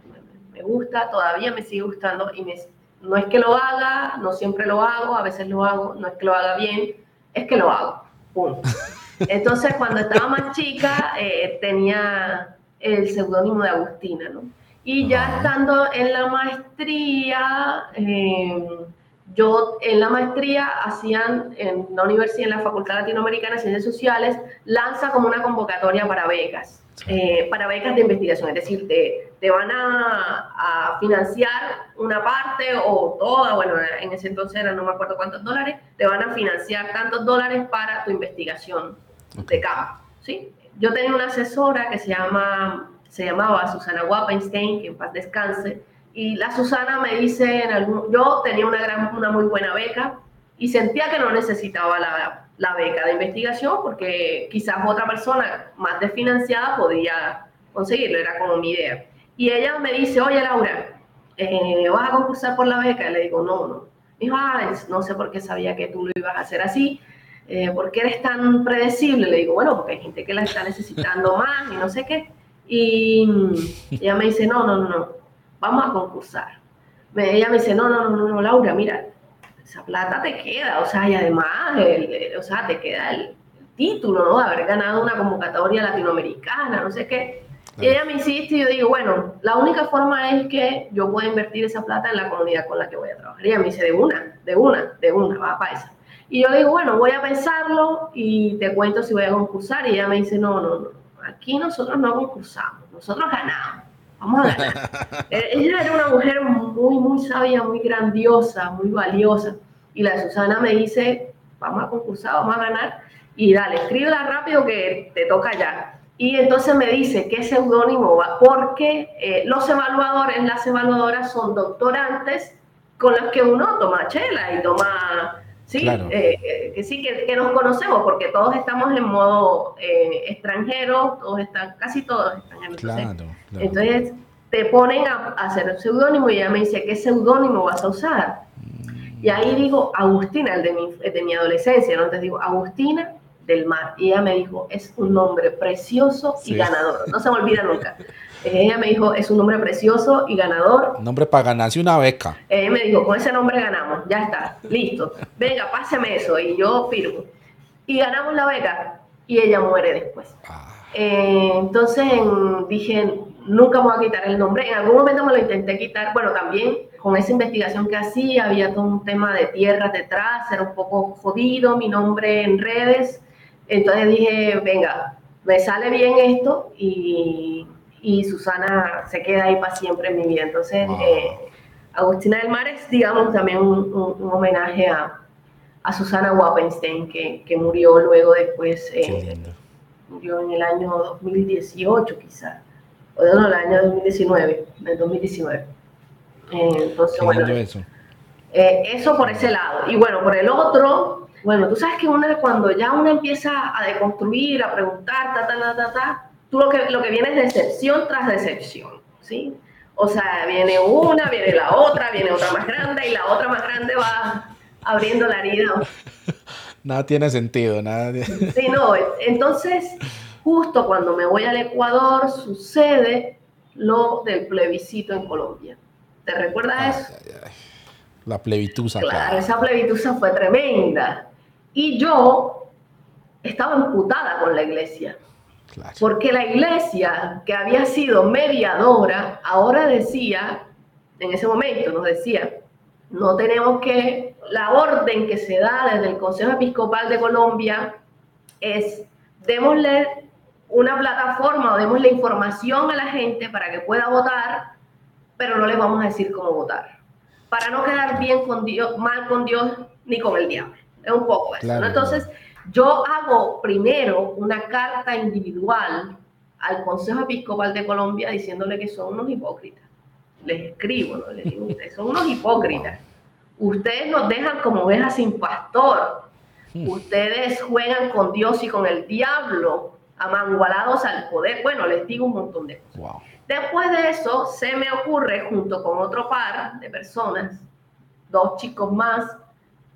me gusta, todavía me sigue gustando y me no es que lo haga, no siempre lo hago, a veces lo hago, no es que lo haga bien, es que lo hago. Punto. Entonces, cuando estaba más chica, eh, tenía el seudónimo de Agustina, ¿no? Y ya estando en la maestría, eh, yo en la maestría hacían en la universidad, en la Facultad Latinoamericana de Ciencias Sociales, lanza como una convocatoria para becas. Eh, para becas de investigación, es decir, te, te van a, financiar una parte o toda, bueno, en ese entonces era no me acuerdo cuántos dólares, te van a financiar tantos dólares para tu investigación de campo, ¿sí? Yo tenía una asesora que se, llama, se llamaba Susana Wappenstein, que en paz descanse, y la Susana me dice, en algún, yo tenía una, gran, una muy buena beca y sentía que no necesitaba la la beca de investigación porque quizás otra persona más desfinanciada podía conseguirlo, era como mi idea. Y ella me dice, oye Laura, eh, ¿vas a concursar por la beca? Y le digo, no, no. Me dijo, ah, no sé por qué sabía que tú lo ibas a hacer así, eh, ¿por qué eres tan predecible? Le digo, bueno, porque hay gente que la está necesitando más y no sé qué. Y ella me dice, no, no, no, no, vamos a concursar. ella me dice, no, no, no, no, Laura, mira, esa plata te queda, o sea, y además, o sea, te queda el, título, ¿no? De haber ganado una convocatoria latinoamericana, no sé qué. Y ella me insiste y yo digo, bueno, la única forma es que yo pueda invertir esa plata en la comunidad con la que voy a trabajar. Y ella me dice, de una, de una, de una, va para esa. Y yo le digo, bueno, voy a pensarlo y te cuento si voy a concursar. Y ella me dice, no, no, no, aquí nosotros no concursamos, nosotros ganamos, vamos a ganar. Eh, ella era una mujer muy, muy sabia, muy grandiosa, muy valiosa. Y la Susana me dice, vamos a concursar, vamos a ganar. y dale, escríbela rápido que te toca ya. Y entonces me dice qué seudónimo va, porque eh, los evaluadores, las evaluadoras son doctorantes con las que uno toma chela y toma, sí, eh, eh, que sí, que, nos conocemos, porque todos estamos en modo extranjero, todos están, casi todos extranjeros. Entonces, te ponen a, hacer el seudónimo y ella me dice, ¿qué seudónimo vas a usar? Mm. Y ahí digo, Agustina, el de mi, de mi adolescencia, ¿no? Entonces digo, Agustina del mar. Y ella me dijo, es un nombre precioso y ganador. No se me olvida nunca. Ella me dijo, es un nombre precioso y ganador. Nombre para ganarse una beca. Ella me dijo, con ese nombre ganamos, ya está, listo. Venga, páseme eso y yo firmo. Y ganamos la beca y ella muere después. Ah. Eh, entonces dije, nunca me voy a quitar el nombre. En algún momento me lo intenté quitar. Bueno, también con esa investigación que hacía, había todo un tema de tierras detrás, era un poco jodido mi nombre en redes. Entonces dije, venga, me sale bien esto y, Susana se queda ahí para siempre en mi vida. Entonces, eh, Agustina del Mar es, digamos, también un, homenaje a, Susana Wappenstein, que, murió luego después, eh, murió en el año 2018 quizás, o no, el año 2019, en el 2019. entonces, bueno, eso? Eh, eso por ese lado. Y bueno, por el otro, bueno, tú sabes que una, cuando ya uno empieza a deconstruir, a preguntar, ta, ta, ta, ta, ta, tú lo que, lo que viene es decepción tras decepción, ¿sí? O sea, viene una, viene la otra, viene otra más grande y la otra más grande va abriendo la herida. Nada tiene sentido, nada. Sí, no, entonces, justo cuando me voy al Ecuador sucede lo del plebiscito en Colombia. ¿Te recuerdas eso? La plebitusa. Claro, esa plebitusa fue tremenda. Y yo estaba imputada con la iglesia. Porque la iglesia, que había sido mediadora, ahora decía, en ese momento nos decía, no tenemos que, la orden que se da desde el Consejo Episcopal de Colombia es, démosle una plataforma o démosle información a la gente para que pueda votar, pero no les vamos a decir cómo votar. Para no quedar bien con Dios, mal con Dios ni con el diablo. Es un poco eso. Entonces, yo hago primero una carta individual al Consejo Episcopal de Colombia diciéndole que son unos hipócritas. Les escribo, ¿no? les digo, ustedes son unos hipócritas. Ustedes nos dejan como ovejas sin pastor. Hmm. Ustedes juegan con Dios y con el diablo, amangualados al poder. Bueno, les digo un montón de cosas. Después de eso, se me ocurre, junto con otro par de personas, dos chicos más,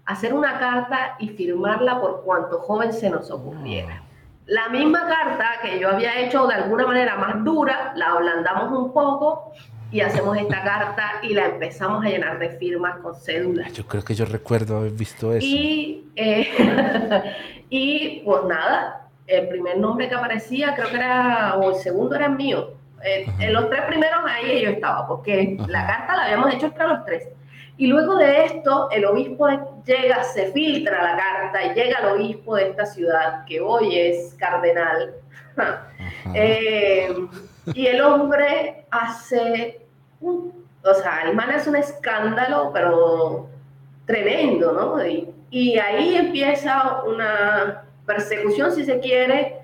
hacer una carta y firmarla por cuanto joven se nos ocurriera. La misma carta que yo había hecho de alguna manera más dura, la ablandamos un poco y hacemos esta carta y la empezamos a llenar de firmas con cédulas. Yo creo que yo recuerdo haber visto eso. Y, eh, y pues nada, el primer nombre que aparecía creo que era, o el segundo era mío. Eh, en los tres primeros ahí yo estaba, porque la carta la habíamos hecho entre los tres. Y luego de esto, el obispo llega, se filtra la carta y llega el obispo de esta ciudad, que hoy es cardenal. Eh, y el hombre hace, o sea, el man es un escándalo, pero tremendo, ¿no? Y, y ahí empieza una persecución, si se quiere,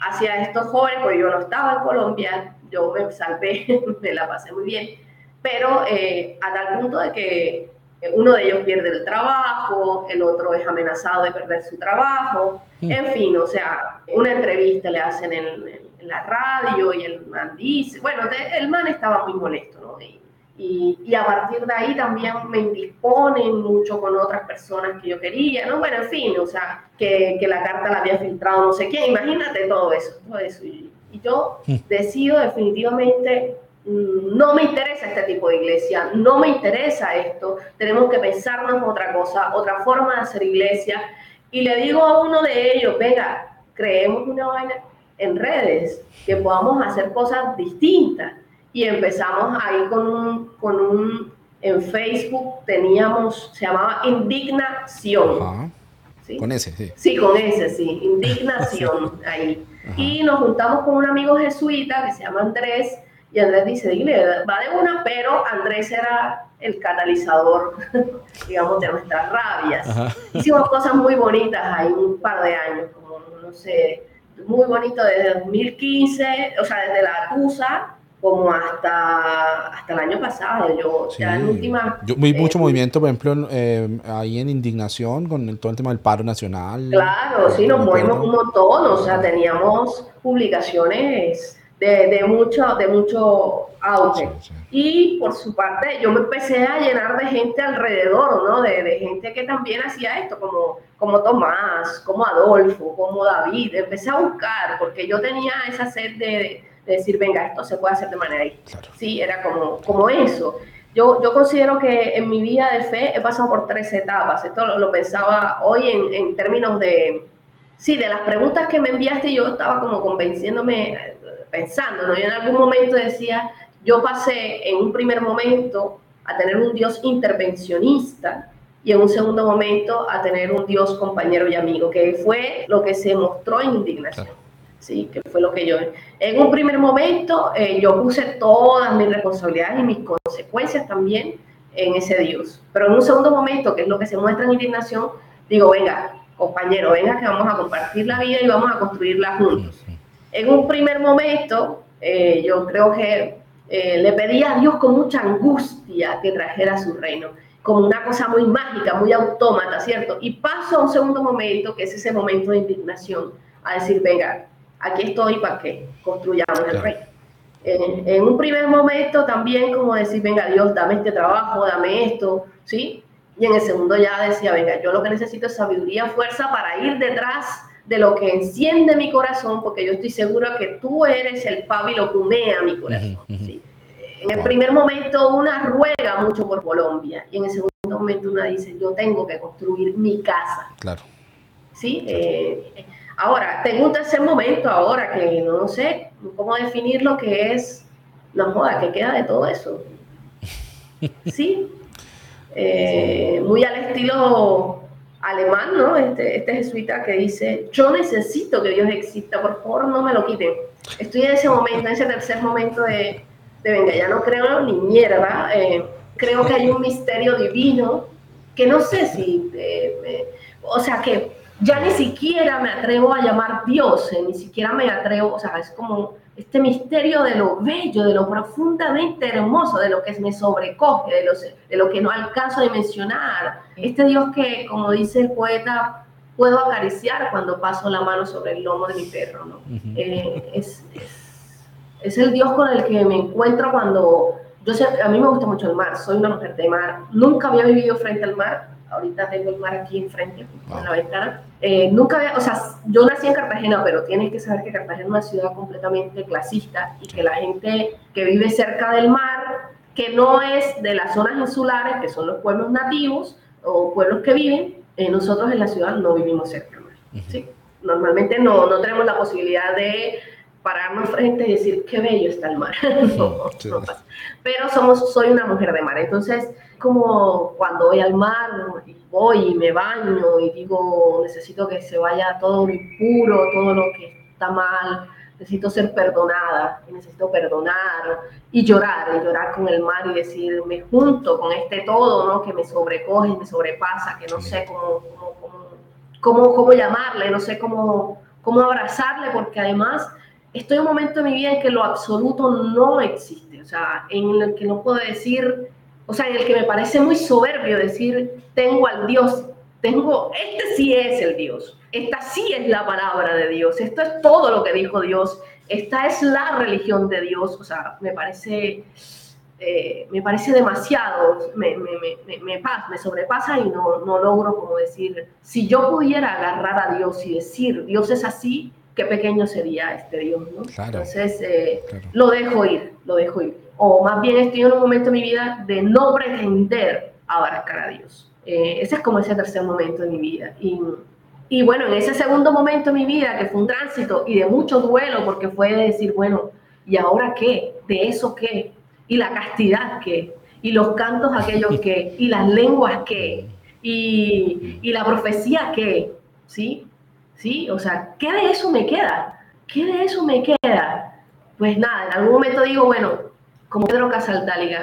hacia estos jóvenes, porque yo no estaba en Colombia, yo me salvé, me la pasé muy bien pero eh, a tal punto de que uno de ellos pierde el trabajo, el otro es amenazado de perder su trabajo, mm. en fin, o sea, una entrevista le hacen en, la radio y el man dice, bueno, el man estaba muy molesto, ¿no? Y, y, a partir de ahí también me indisponen mucho con otras personas que yo quería, ¿no? Bueno, en fin, o sea, que, que la carta la había filtrado no sé quién, imagínate todo eso, todo eso. y yo mm. decido definitivamente no me interesa este tipo de iglesia, no me interesa esto, tenemos que pensarnos otra cosa, otra forma de hacer iglesia. Y le digo a uno de ellos, venga, creemos una vaina en redes, que podamos hacer cosas distintas. Y empezamos ahí con un, con un en Facebook teníamos, se llamaba Indignación. Con ese, sí. Sí, con ese, sí, Indignación ahí. Y nos juntamos con un amigo jesuita que se llama Andrés, y Andrés dice, dile, va de una, pero Andrés era el catalizador, digamos, de nuestras rabias. Hicimos cosas muy bonitas ahí un par de años, como no sé, muy bonito desde 2015, o sea, desde la TUSA como hasta, hasta el año pasado. Yo, ya en última, yo vi mucho eh, movimiento, por ejemplo, eh, ahí en indignación con el, todo el tema del paro nacional. Claro, sí, nos movimos un montón, o sea, teníamos publicaciones de, de mucho, de mucho auge. Y por su parte, yo me empecé a llenar de gente alrededor, ¿no? De, de, gente que también hacía esto, como, como Tomás, como Adolfo, como David. Empecé a buscar, porque yo tenía esa sed de de decir, venga, esto se puede hacer de manera ahí. Sí, era como, como eso. Yo, yo considero que en mi vida de fe he pasado por tres etapas. Esto lo, pensaba hoy en, en, términos de, sí, de las preguntas que me enviaste, yo estaba como convenciéndome, pensando, ¿no? Yo en algún momento decía, yo pasé en un primer momento a tener un Dios intervencionista y en un segundo momento a tener un Dios compañero y amigo, que fue lo que se mostró en indignación. ¿sí? que fue lo que yo... En un primer momento eh, yo puse todas mis responsabilidades y mis consecuencias también en ese Dios. Pero en un segundo momento, que es lo que se muestra en indignación, digo, venga, compañero, venga que vamos a compartir la vida y vamos a construirla juntos. En un primer momento, eh, yo creo que eh, le pedí a Dios con mucha angustia que trajera su reino, como una cosa muy mágica, muy autómata, ¿cierto? Y paso a un segundo momento, que es ese momento de indignación, a decir, venga, aquí estoy para que construyamos el reino. En, un primer momento también como decir, venga Dios, dame este trabajo, dame esto, ¿sí? Y en el segundo ya decía, venga, yo lo que necesito es sabiduría, fuerza para ir detrás de lo que enciende mi corazón, porque yo estoy seguro que tú eres el pábilo que humea mi corazón. ¿sí? En el primer momento una ruega mucho por Colombia y en el segundo momento una dice, yo tengo que construir mi casa. Claro. ¿Sí? Eh, Ahora, tengo un tercer momento ahora que no sé cómo definir lo que es, no joda, ¿qué queda de todo eso? Sí, eh, muy al estilo alemán, ¿no? Este, este jesuita que dice, yo necesito que Dios exista, por favor no me lo quiten. Estoy en ese momento, en ese tercer momento de, de venga, ya no creo ni mierda, eh, creo que hay un misterio divino que no sé si, eh, o sea, que ya ni siquiera me atrevo a llamar Dios, eh, ni siquiera me atrevo, o sea, es como este misterio de lo bello, de lo profundamente hermoso, de lo que me sobrecoge, de lo, de lo que no alcanzo a dimensionar. Este Dios que, como dice el poeta, puedo acariciar cuando paso la mano sobre el lomo de mi perro, ¿no? Eh, es, es, el Dios con el que me encuentro cuando... Yo sé, a mí me gusta mucho el mar, soy una mujer de mar, nunca había vivido frente al mar, ahorita tengo el mar aquí enfrente, en la ventana. Eh, nunca había, o sea, yo nací en Cartagena, pero tienes que saber que Cartagena es una ciudad completamente clasista y que la gente que vive cerca del mar, que no es de las zonas insulares, que son los pueblos nativos o pueblos que viven, eh, nosotros en la ciudad no vivimos cerca del mar. ¿sí? Normalmente no, no tenemos la posibilidad de pararnos frente y decir qué bello está el mar. no, no pasa. Pero somos, soy una mujer de mar, entonces como cuando voy al mar y voy y me baño y digo necesito que se vaya todo impuro, todo lo que está mal, necesito ser perdonada, necesito perdonar y llorar, y llorar con el mar y decir, me junto con este todo, ¿no? Que me sobrecoge, me sobrepasa, que no sé cómo, cómo, cómo, cómo llamarle, no sé cómo, cómo abrazarle, porque además estoy en un momento de mi vida en que lo absoluto no existe, o sea, en el que no puedo decir, o sea, en el que me parece muy soberbio decir, tengo al Dios, tengo, este sí es el Dios, esta sí es la palabra de Dios, esto es todo lo que dijo Dios, esta es la religión de Dios, o sea, me parece... Eh, me parece demasiado, me, me, me, me, me sobrepasa y no, no logro como decir, si yo pudiera agarrar a Dios y decir, Dios es así, qué pequeño sería este Dios, ¿no? Entonces, eh, lo dejo ir, lo dejo ir. O más bien estoy en un momento de mi vida de no pretender abarcar a Dios. Eh, ese es como ese tercer momento de mi vida. Y, y, bueno, en ese segundo momento de mi vida, que fue un tránsito y de mucho duelo, porque fue de decir, bueno, ¿y ahora qué? ¿De eso qué? ¿Y la castidad qué? ¿Y los cantos aquellos qué? ¿Y las lenguas qué? ¿Y, y la profecía qué? ¿Sí? ¿Sí? O sea, ¿qué de eso me queda? ¿Qué de eso me queda? Pues nada, en algún momento digo, bueno, como Pedro Casaldáliga,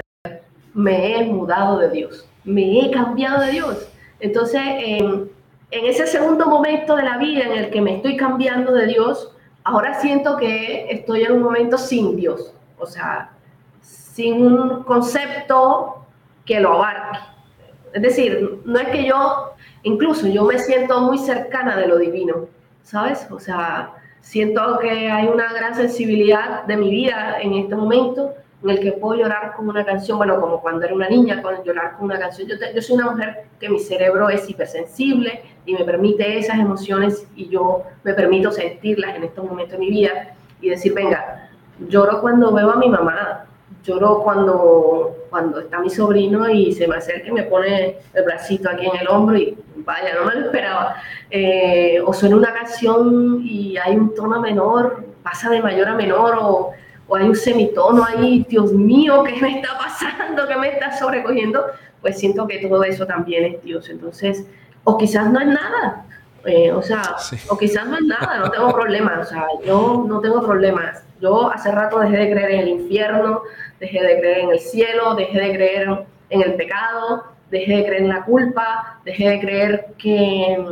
me he mudado de Dios, me he cambiado de Dios. Entonces, en ese segundo momento de la vida en el que me estoy cambiando de Dios, ahora siento que estoy en un momento sin Dios, o sea, sin un concepto que lo abarque. Es decir, no es que yo, incluso yo me siento muy cercana de lo divino, ¿sabes? O sea, siento que hay una gran sensibilidad de mi vida en este momento en el que puedo llorar con una canción, bueno, como cuando era una niña, con llorar con una canción. Yo, yo soy una mujer que mi cerebro es hipersensible y me permite esas emociones y yo me permito sentirlas en estos momentos de mi vida y decir, venga, lloro cuando veo a mi mamá, lloro cuando, cuando está mi sobrino y se me acerca y me pone el bracito aquí en el hombro y vaya, no me lo esperaba. Eh, o suena una canción y hay un tono menor, pasa de mayor a menor o o hay un semitono ahí, Dios mío, ¿qué me está pasando? ¿Qué me está sobrecogiendo? Pues siento que todo eso también es Dios. Entonces, o quizás no es nada, eh, o sea, o quizás no es nada, no tengo problemas, o sea, yo no tengo problemas. Yo hace rato dejé de creer en el infierno, dejé de creer en el cielo, dejé de creer en el pecado, dejé de creer en la culpa, dejé de creer que,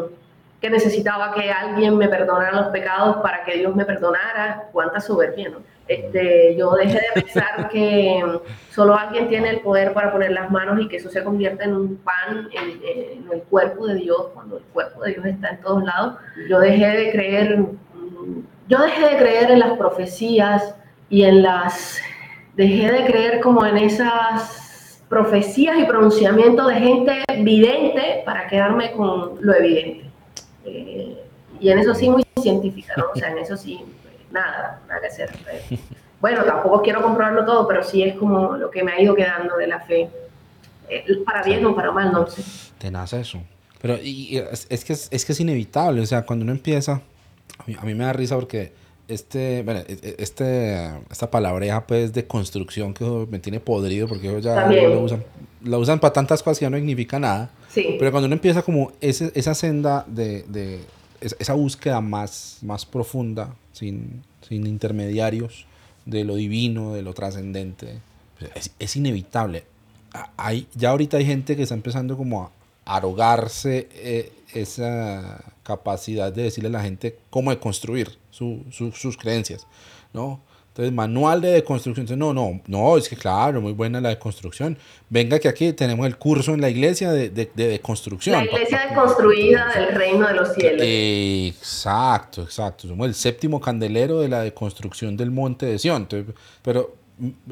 que necesitaba que alguien me perdonara los pecados para que Dios me perdonara. Cuánta soberbia, ¿no? Este, yo dejé de pensar que solo alguien tiene el poder para poner las manos y que eso se convierta en un pan en, el cuerpo de Dios, cuando el cuerpo de Dios está en todos lados. Yo dejé de creer, yo dejé de creer en las profecías y en las, dejé de creer como en esas profecías y pronunciamientos de gente vidente para quedarme con lo evidente. Eh, y en eso sí muy científica, ¿no? O sea, en eso sí nada, nada que hacer. Bueno, tampoco quiero comprobarlo todo, pero sí es como lo que me ha ido quedando de la fe. Eh, para bien o para mal, no sé. Te nace eso. Pero y, es, que es, que es inevitable, o sea, cuando uno empieza, a mí, me da risa porque este, bueno, e, e, este, esta palabreja pues de construcción que me tiene podrido porque ya lo usan, la usan para tantas cosas que ya no significa nada. Sí. Pero cuando uno empieza como ese, esa senda de, de esa búsqueda más, más profunda, sin, sin intermediarios, de lo divino, de lo trascendente, pues, es, inevitable. Hay, ya ahorita hay gente que está empezando como a arogarse eh, esa capacidad de decirle a la gente cómo de construir sus creencias, ¿no? Entonces, manual de deconstrucción. Entonces, no, no, no, es que claro, muy buena la deconstrucción. Venga que aquí tenemos el curso en la iglesia de, de, deconstrucción. La iglesia deconstruida del reino de los cielos. Exacto, exacto. Somos el séptimo candelero de la deconstrucción del monte de Sion. pero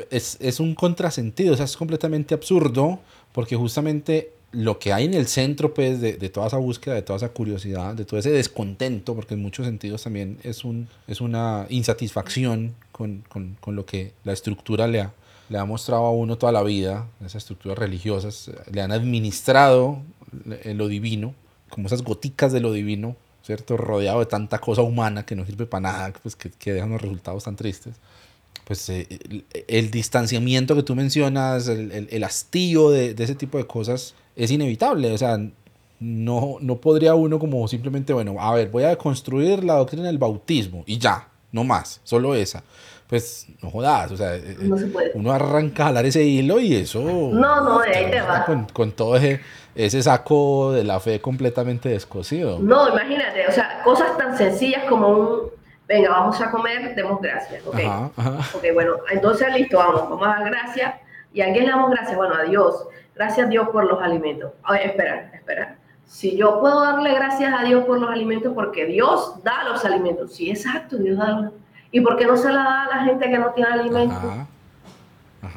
es, es un contrasentido, o sea, es completamente absurdo porque justamente lo que hay en el centro pues, de, de, toda esa búsqueda, de toda esa curiosidad, de todo ese descontento, porque en muchos sentidos también es, un, es una insatisfacción con, con, con lo que la estructura le ha, le ha mostrado a uno toda la vida, esas estructuras religiosas, le han administrado lo divino, como esas goticas de lo divino, ¿cierto? Rodeado de tanta cosa humana que no sirve para nada, pues que, que dejan los resultados tan tristes pues eh, el, distanciamiento que tú mencionas, el, el, el hastío de, de, ese tipo de cosas es inevitable. O sea, no, no podría uno como simplemente, bueno, a ver, voy a construir la doctrina del bautismo y ya, no más, solo esa. Pues no jodas, o sea, eh, uno arranca a jalar ese hilo y eso... No, no, de ahí te va. Con, con todo ese, ese saco de la fe completamente descosido. No, imagínate, o sea, cosas tan sencillas como un venga, vamos a comer, demos gracias, ¿ok? Ok, bueno, entonces listo, vamos, vamos a dar gracias. ¿Y a quién le damos gracias? Bueno, a Dios. Gracias a Dios por los alimentos. Oye, espera, espera. Si yo puedo darle gracias a Dios por los alimentos, porque Dios da los alimentos. Sí, exacto, Dios da los ¿Y por qué no se la da a la gente que no tiene alimentos?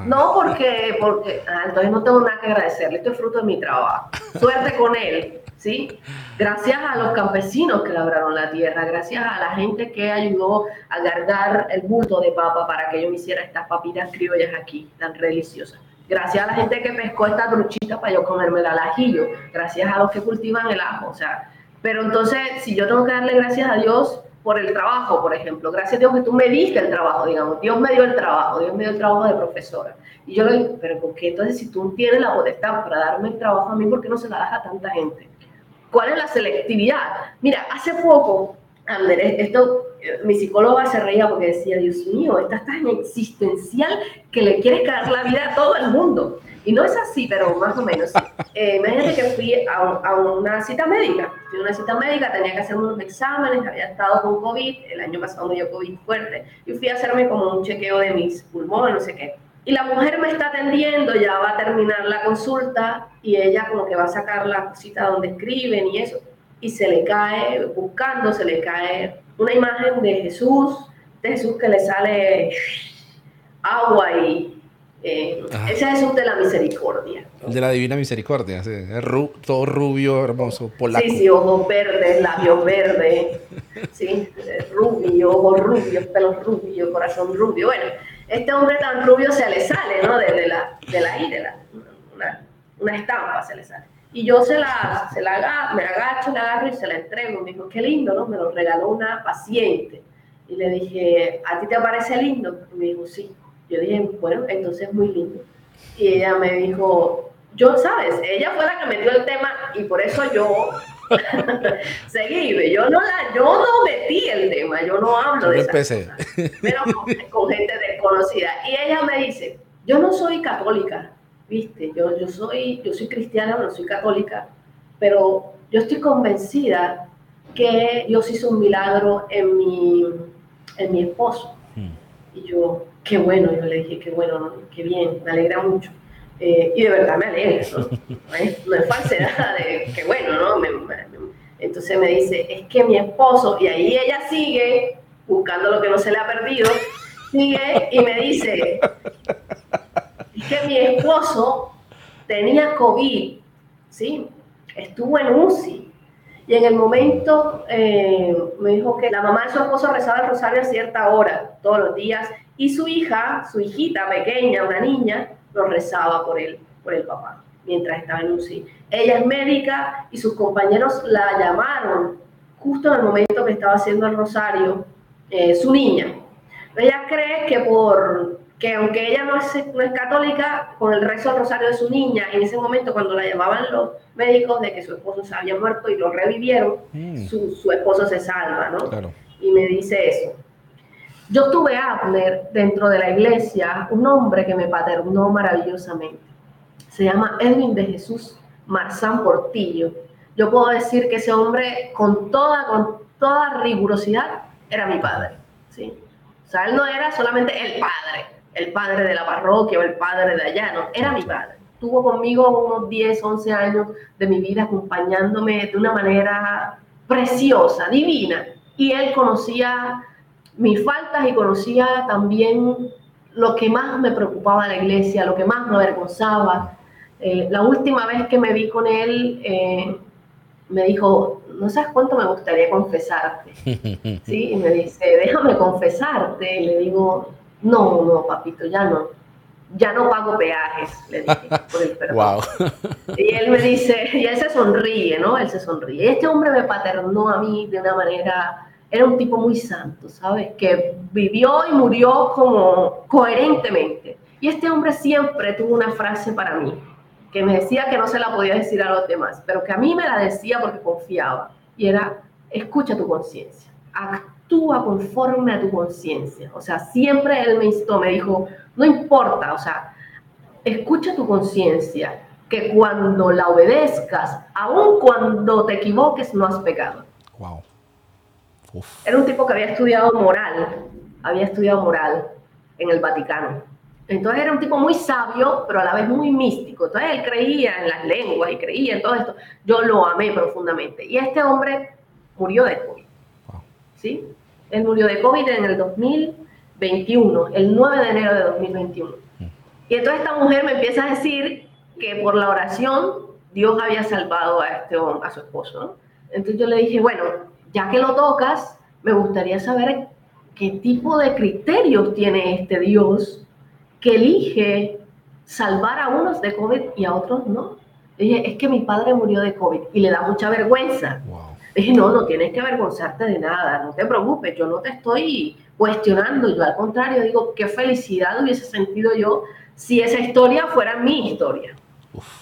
No, porque, porque ah, entonces no tengo nada que agradecerle, esto es fruto de mi trabajo. Suerte con él. ¿sí? Gracias a los campesinos que labraron la tierra, gracias a la gente que ayudó a cargar el bulto de papa para que yo me hiciera estas papitas criollas aquí, tan deliciosas. Gracias a la gente que pescó esta truchita para yo comerme el ajillo. Gracias a los que cultivan el ajo. O sea, pero entonces, si yo tengo que darle gracias a Dios por el trabajo, por ejemplo, gracias a Dios que tú me diste el trabajo, digamos, Dios me dio el trabajo, Dios me dio el trabajo de profesora. Y yo le digo, pero ¿por qué entonces si tú tienes la potestad para darme el trabajo a mí, por qué no se la das a tanta gente? ¿Cuál es la selectividad? Mira, hace poco Ander, esto, mi psicóloga se reía porque decía, Dios mío, estás tan existencial que le quieres caer la vida a todo el mundo. Y no es así, pero más o menos. Eh, imagínate que fui a, una cita médica. Fui a una cita médica, tenía que hacer unos exámenes, había estado con COVID, el año pasado me dio COVID fuerte, y fui a hacerme como un chequeo de mis pulmones, no sé qué. Y la mujer me está atendiendo, ya va a terminar la consulta, y ella como que va a sacar la cosita donde escriben y eso, y se le cae, buscando, se le cae una imagen de Jesús, de Jesús que le sale agua y eh, ese es Jesús de la misericordia. De la divina misericordia, todo rubio, hermoso, polaco. Sí, sí, ojos verdes, labios verdes, sí, rubio, ojos rubios, pelos rubios, corazón rubio. Bueno, este hombre tan rubio se le sale, ¿no? De, la, de la una, una, estampa se le sale. Y yo se la, se la me agacho, la agarro y se la entrego. Me dijo, qué lindo, ¿no? Me lo regaló una paciente. Y le dije, ¿a ti te parece lindo? Y me dijo, sí. Yo dije, bueno, entonces es muy lindo. Y ella me dijo, yo, ¿sabes? Ella fue la que metió el tema y por eso yo seguí. Yo no, la, yo no metí el tema, yo no hablo de eso. pero con, gente desconocida. Y ella me dice, yo no soy católica, ¿viste? Yo, yo, soy, yo soy cristiana, no soy católica, pero yo estoy convencida que Dios hizo un milagro en mi, en mi esposo. Hmm. Y yo, qué bueno, yo le dije, qué bueno, qué bien, me alegra mucho. Eh, y de verdad me alegra, ¿no? es, falsedad de qué bueno, ¿no? entonces me dice, es que mi esposo, y ahí ella sigue buscando lo que no se le ha perdido, sigue y me dice, que mi esposo tenía COVID, ¿sí? Estuvo en UCI. Y en el momento eh, me dijo que la mamá de su esposo rezaba el rosario a cierta hora, todos los días, y su hija, su hijita pequeña, una niña, lo rezaba por él, por el papá, mientras estaba en UCI. Ella es médica y sus compañeros la llamaron justo en el momento que estaba haciendo el rosario, eh, su niña. Ella cree que por que aunque ella no es, no es, católica, con el rezo del rosario de su niña, en ese momento cuando la llamaban los médicos de que su esposo se había muerto y lo revivieron, mm. su, su, esposo se salva, ¿no? Y me dice eso. Yo tuve a Abner dentro de la iglesia, un hombre que me paternó maravillosamente. Se llama Edwin de Jesús Marzán Portillo. Yo puedo decir que ese hombre, con toda, con toda rigurosidad, era mi padre. ¿sí? O sea, él no era solamente el padre, el padre de la parroquia o el padre de allá, no, era mi padre. Tuvo conmigo unos 10, 11 años de mi vida acompañándome de una manera preciosa, divina. Y él conocía mis faltas y conocía también lo que más me preocupaba de la iglesia, lo que más me avergonzaba. Eh, la última vez que me vi con él, eh, me dijo, no sabes cuánto me gustaría confesarte. ¿Sí? Y me dice, déjame confesarte. Y le digo, no, no, papito, ya no. Ya no pago peajes, le dije, por el perdón. Y él me dice, y él se sonríe, ¿no? Él se sonríe. Este hombre me paternó a mí de una manera era un tipo muy santo, ¿sabes? Que vivió y murió como coherentemente. Y este hombre siempre tuvo una frase para mí, que me decía que no se la podía decir a los demás, pero que a mí me la decía porque confiaba. Y era, escucha tu conciencia, actúa conforme a tu conciencia. O sea, siempre él me instó, me dijo, no importa, o sea, escucha tu conciencia, que cuando la obedezcas, aun cuando te equivoques, no has pecado. Wow. Era un tipo que había estudiado moral, había estudiado moral en el Vaticano. Entonces era un tipo muy sabio, pero a la vez muy místico. Entonces él creía en las lenguas y creía en todo esto. Yo lo amé profundamente. Y este hombre murió de COVID. ¿Sí? Él murió de COVID en el 2021, el 9 de enero de 2021. Mm. Y entonces esta mujer me empieza a decir que por la oración Dios había salvado a, este, a su esposo. Entonces yo le dije, bueno, ya que lo tocas, me gustaría saber qué tipo de criterios tiene este Dios que elige salvar a unos de COVID y a otros no. Dije, es que mi padre murió de COVID y le da mucha vergüenza. Dije, no, no tienes que avergonzarte de nada, no te preocupes, yo no te estoy cuestionando, yo al contrario digo, qué felicidad hubiese sentido yo si esa historia fuera mi historia.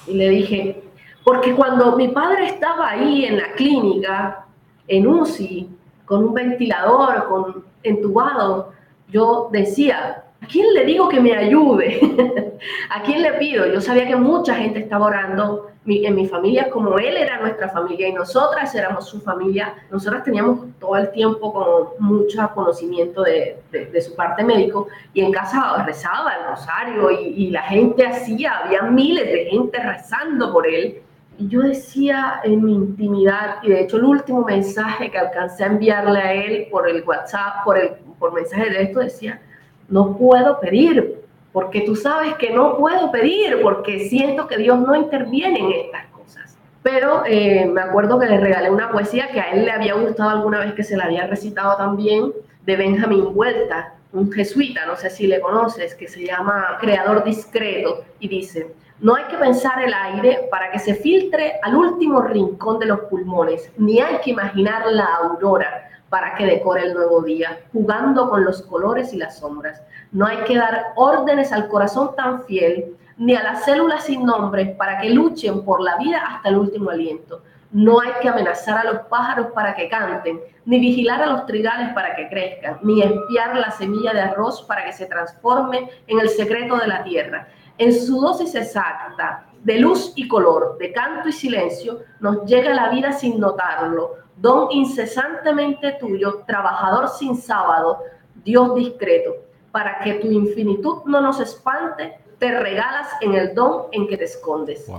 Y le dije, porque cuando mi padre estaba ahí en la clínica, en UCI, con un ventilador, con entubado, yo decía, ¿a quién le digo que me ayude? ¿A quién le pido? Yo sabía que mucha gente estaba orando en mi familia como él era nuestra familia y nosotras éramos su familia. Nosotras teníamos todo el tiempo con mucho conocimiento de, su parte médico y en casa rezaba el rosario y, y la gente hacía, había miles de gente rezando por él. Y yo decía en mi intimidad, y de hecho el último mensaje que alcancé a enviarle a él por el WhatsApp, por, el, por mensaje de esto, decía, no puedo pedir, porque tú sabes que no puedo pedir, porque siento que Dios no interviene en estas cosas. Pero eh, me acuerdo que le regalé una poesía que a él le había gustado alguna vez que se la había recitado también, de Benjamín Vuelta, un jesuita, no sé si le conoces, que se llama Creador Discreto, y dice, no hay que pensar el aire para que se filtre al último rincón de los pulmones, ni hay que imaginar la aurora para que decore el nuevo día, jugando con los colores y las sombras. No hay que dar órdenes al corazón tan fiel, ni a las células sin nombre para que luchen por la vida hasta el último aliento. No hay que amenazar a los pájaros para que canten, ni vigilar a los trigales para que crezcan, ni espiar la semilla de arroz para que se transforme en el secreto de la tierra. En su dosis exacta de luz y color, de canto y silencio, nos llega la vida sin notarlo, don incesantemente tuyo, trabajador sin sábado, Dios discreto, para que tu infinitud no nos espante, te regalas en el don en que te escondes.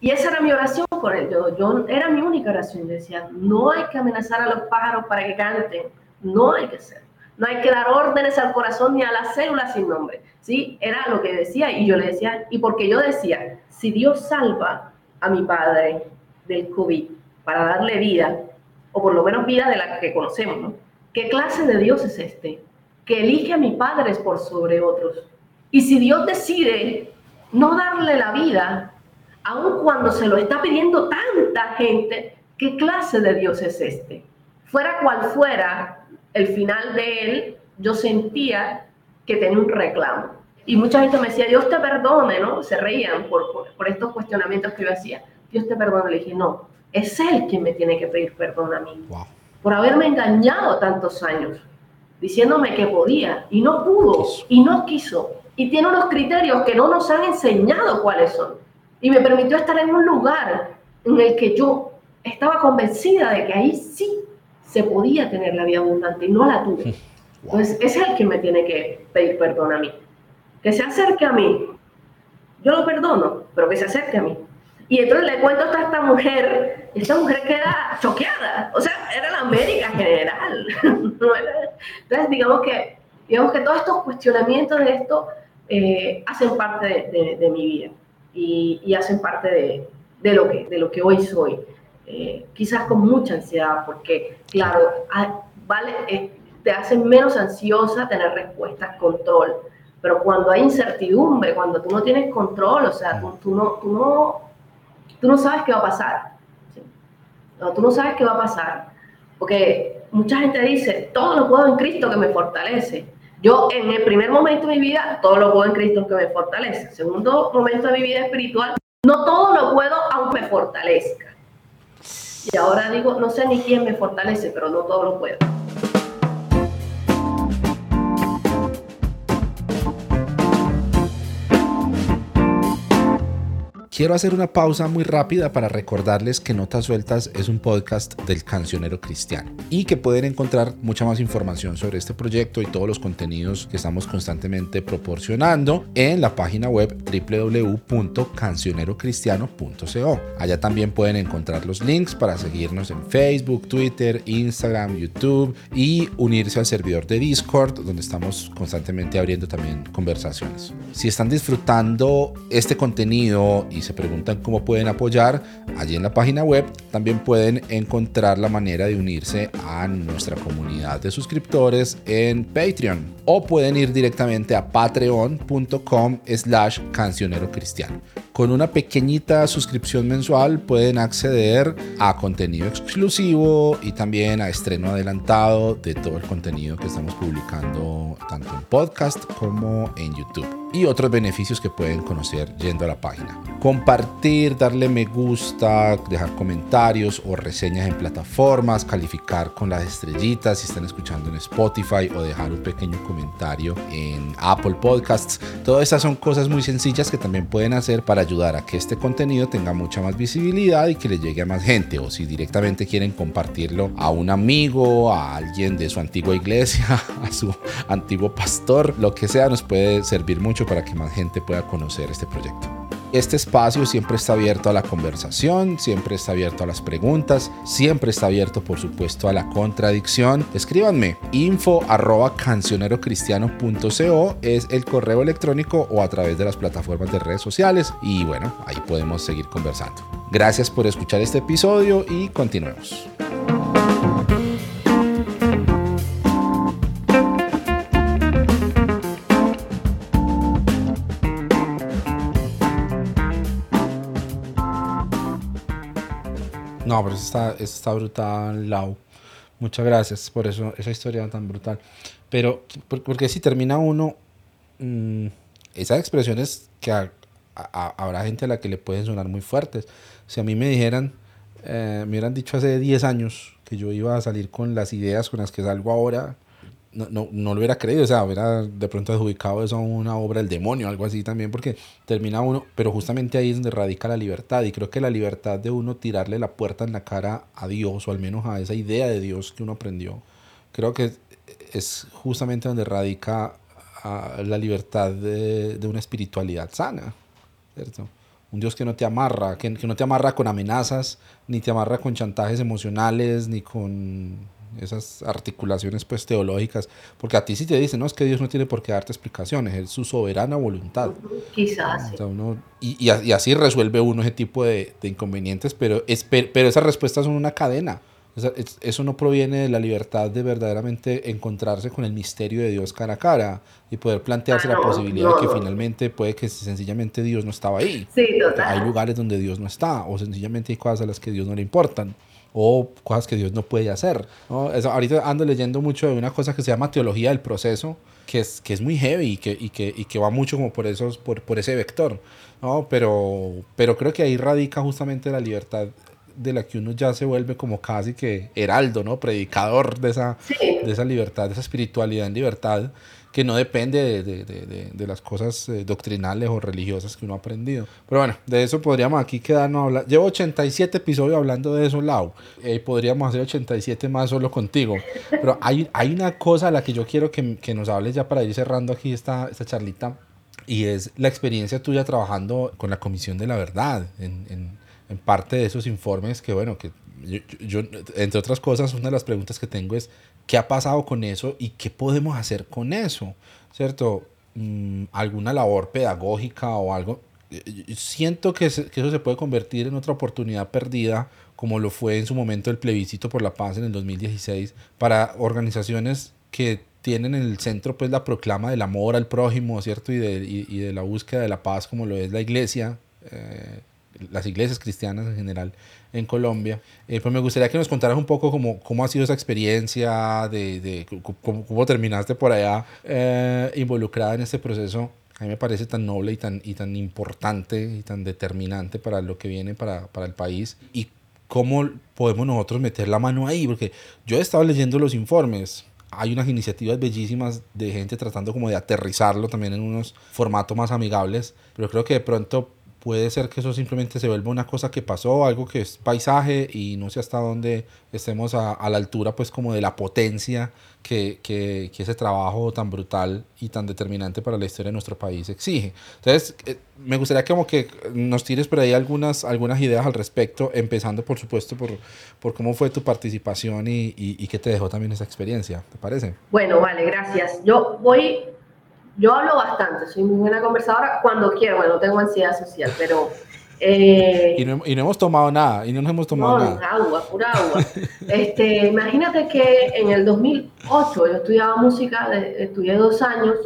Y esa era mi oración con él. Yo, yo, era mi única oración. Decía, no hay que amenazar a los pájaros para que canten. No hay que hacer. No hay que dar órdenes al corazón ni a las células sin nombre. ¿Sí? Era lo que decía. Y yo le decía, y porque yo decía, si Dios salva a mi padre del COVID para darle vida, o por lo menos vida de la que conocemos, ¿no? ¿Qué clase de Dios es este? Que elige a mi padre por sobre otros. Y si Dios decide no darle la vida, aun cuando se lo está pidiendo tanta gente, ¿qué clase de Dios es este? Fuera cual fuera el final de él, yo sentía que tenía un reclamo. Y mucha gente me decía, Dios te perdone, ¿no? Se reían por, por, estos cuestionamientos que yo hacía. Dios te perdone. Le dije, no, es Él quien me tiene que pedir perdón a mí. Por haberme engañado tantos años, diciéndome que podía y no pudo y no quiso. Y tiene unos criterios que no nos han enseñado cuáles son. Y me permitió estar en un lugar en el que yo estaba convencida de que ahí sí se podía tener la vida abundante y no la tuve. Entonces, es Él quien me tiene que pedir perdón a mí. Que se acerque a mí. Yo lo perdono, pero que se acerque a mí. Y entonces le cuento a esta mujer, esta mujer queda choqueada, o sea, era la médica general. entonces, digamos que, digamos que todos estos cuestionamientos de esto eh, hacen parte de, mi vida y, hacen parte de, lo que, de lo que hoy soy. Eh, quizás con mucha ansiedad, porque, claro, vale, eh, te hace menos ansiosa tener respuestas, control. Pero cuando hay incertidumbre, cuando tú no tienes control, o sea, tú, no, tú no tú no sabes qué va a pasar. No, tú no sabes qué va a pasar. Porque mucha gente dice, todo lo puedo en Cristo que me fortalece. Yo en el primer momento de mi vida, todo lo puedo en Cristo que me fortalece. Segundo momento de mi vida espiritual, no todo lo puedo aunque me fortalezca. Y ahora digo, no sé ni quién me fortalece, pero no todo lo puedo. Quiero hacer una pausa muy rápida para recordarles que Notas Sueltas es un podcast del cancionero cristiano y que pueden encontrar mucha más información sobre este proyecto y todos los contenidos que estamos constantemente proporcionando en la página web www.cancionerocristiano.co. Allá también pueden encontrar los links para seguirnos en Facebook, Twitter, Instagram, YouTube y unirse al servidor de Discord donde estamos constantemente abriendo también conversaciones. Si están disfrutando este contenido y se preguntan cómo pueden apoyar, allí en la página web también pueden encontrar la manera de unirse a nuestra comunidad de suscriptores en Patreon o pueden ir directamente a patreon.com slash cancionero cristiano. Con una pequeñita suscripción mensual pueden acceder a contenido exclusivo y también a estreno adelantado de todo el contenido que estamos publicando tanto en podcast como en YouTube y otros beneficios que pueden conocer yendo a la página. compartir, darle me gusta, dejar comentarios o reseñas en plataformas, calificar con las estrellitas si están escuchando en Spotify o dejar un pequeño comentario en Apple Podcasts. Todas esas son cosas muy sencillas que también pueden hacer para ayudar a que este contenido tenga mucha más visibilidad y que le llegue a más gente. O si directamente quieren compartirlo a un amigo, a alguien de su antigua iglesia, a su antiguo pastor, lo que sea, nos puede servir mucho para que más gente pueda conocer este proyecto. Este espacio siempre está abierto a la conversación, siempre está abierto a las preguntas, siempre está abierto por supuesto a la contradicción. Escríbanme info arroba cancionerocristiano.co es el correo electrónico o a través de las plataformas de redes sociales y bueno, ahí podemos seguir conversando. Gracias por escuchar este episodio y continuemos. No, pero eso está, eso está brutal, Lau. Muchas gracias por eso, esa historia tan brutal. Pero, porque si termina uno, mmm, esas expresiones que habrá gente a la que le pueden sonar muy fuertes. Si a mí me dijeran, eh, me hubieran dicho hace 10 años que yo iba a salir con las ideas con las que salgo ahora, no, no, no, lo hubiera creído, o sea, hubiera de pronto adjudicado eso a una obra del demonio, algo así también, porque termina uno, pero justamente ahí es donde radica la libertad, y creo que la libertad de uno tirarle la puerta en la cara a Dios, o al menos a esa idea de Dios que uno aprendió, creo que es justamente donde radica ah, la libertad de, de, una espiritualidad sana, ¿cierto? Un Dios que no te amarra, que, que no te amarra con amenazas, ni te amarra con chantajes emocionales, ni con esas articulaciones pues teológicas, porque a ti sí te dicen, no, es que Dios no tiene por qué darte explicaciones, es su soberana voluntad. Quizás. y, y, así resuelve uno ese tipo de, de inconvenientes, pero, es, pero esas respuestas son una cadena. Eso no proviene de la libertad de verdaderamente encontrarse con el misterio de Dios cara a cara y poder plantearse la posibilidad de que finalmente puede que sencillamente Dios no estaba ahí. Sí, total. Hay lugares donde Dios no está o sencillamente hay cosas a las que Dios no le importan o cosas que Dios no puede hacer. ¿no? Eso, ahorita ando leyendo mucho de una cosa que se llama teología del proceso, que es, que es muy heavy y que, y que, y que va mucho como por, esos, por, por ese vector. ¿no? Pero, pero creo que ahí radica justamente la libertad de la que uno ya se vuelve como casi que heraldo, ¿no? Predicador de esa, de esa libertad, de esa espiritualidad en libertad que no depende de, de, de, de las cosas eh, doctrinales o religiosas que uno ha aprendido. Pero bueno, de eso podríamos aquí quedarnos a hablar. Llevo 87 episodios hablando de eso, Lau. Eh, podríamos hacer 87 más solo contigo. Pero hay, hay una cosa a la que yo quiero que, que nos hables ya para ir cerrando aquí esta, esta charlita. Y es la experiencia tuya trabajando con la Comisión de la Verdad en, en, en parte de esos informes que, bueno, que yo, yo, entre otras cosas, una de las preguntas que tengo es, ¿qué ha pasado con eso y qué podemos hacer con eso? ¿Cierto? Mm, ¿Alguna labor pedagógica o algo? Siento que, se, que, eso se puede convertir en otra oportunidad perdida, como lo fue en su momento el plebiscito por la paz en el 2016, para organizaciones que tienen en el centro pues la proclama del amor al prójimo, ¿cierto? Y de, y de la búsqueda de la paz como lo es la iglesia, eh, las iglesias cristianas en general en Colombia. Eh, pues me gustaría que nos contaras un poco cómo, cómo ha sido esa experiencia, de, de cómo, cómo, terminaste por allá eh, involucrada en este proceso. A mí me parece tan noble y tan, y tan importante y tan determinante para lo que viene para, para el país. Y cómo podemos nosotros meter la mano ahí, porque yo he estado leyendo los informes, hay unas iniciativas bellísimas de gente tratando como de aterrizarlo también en unos formatos más amigables, pero creo que de pronto puede ser que eso simplemente se vuelva una cosa que pasó, algo que es paisaje y no sé hasta dónde estemos a, la altura pues como de la potencia que, ese trabajo tan brutal y tan determinante para la historia de nuestro país exige. Entonces, eh, me gustaría como que nos tires por ahí algunas, ideas al respecto, empezando por supuesto por, por cómo fue tu participación y, y, y qué te dejó también esa experiencia, ¿te parece? Bueno, vale, gracias. Yo voy yo hablo bastante, soy muy buena conversadora cuando quiero, bueno, no tengo ansiedad social, pero... Eh, y, no, y, no, hemos tomado nada, y no nos hemos tomado no, nada. agua, pura agua. este, imagínate que en el 2008 yo estudiaba música, estudié dos años,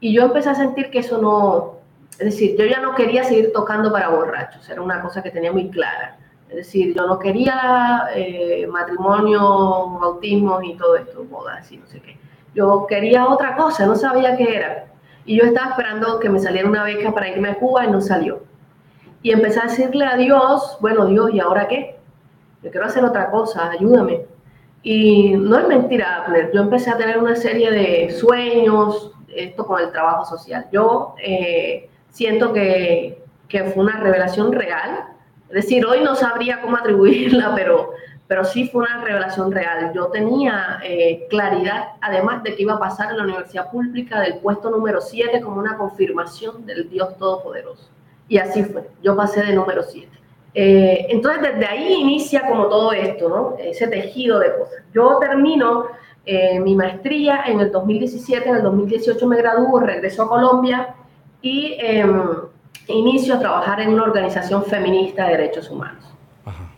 y yo empecé a sentir que eso no... Es decir, yo ya no quería seguir tocando para borrachos, era una cosa que tenía muy clara. Es decir, yo no quería eh, matrimonio, bautismos y todo esto, bodas y no sé qué. Yo quería otra cosa, no sabía qué era. Y yo estaba esperando que me saliera una beca para irme a Cuba y no salió. y empecé a decirle a Dios, bueno Dios, ¿y ahora qué? Yo quiero hacer otra cosa, ayúdame. Y no es mentira, yo empecé a tener una serie de sueños, esto con el trabajo social. Yo eh, siento que, que, fue una revelación real. Es decir, hoy no sabría cómo atribuirla, pero, pero sí fue una revelación real. Yo tenía eh, claridad, además de que iba a pasar en la universidad pública del puesto número 7 como una confirmación del Dios Todopoderoso. Y así fue, yo pasé de número 7. Eh, entonces, desde ahí inicia como todo esto, ¿no? Ese tejido de cosas. Yo termino eh, mi maestría en el 2017, en el 2018 me gradúo, regreso a Colombia y em, inicio a trabajar en una organización feminista de derechos humanos.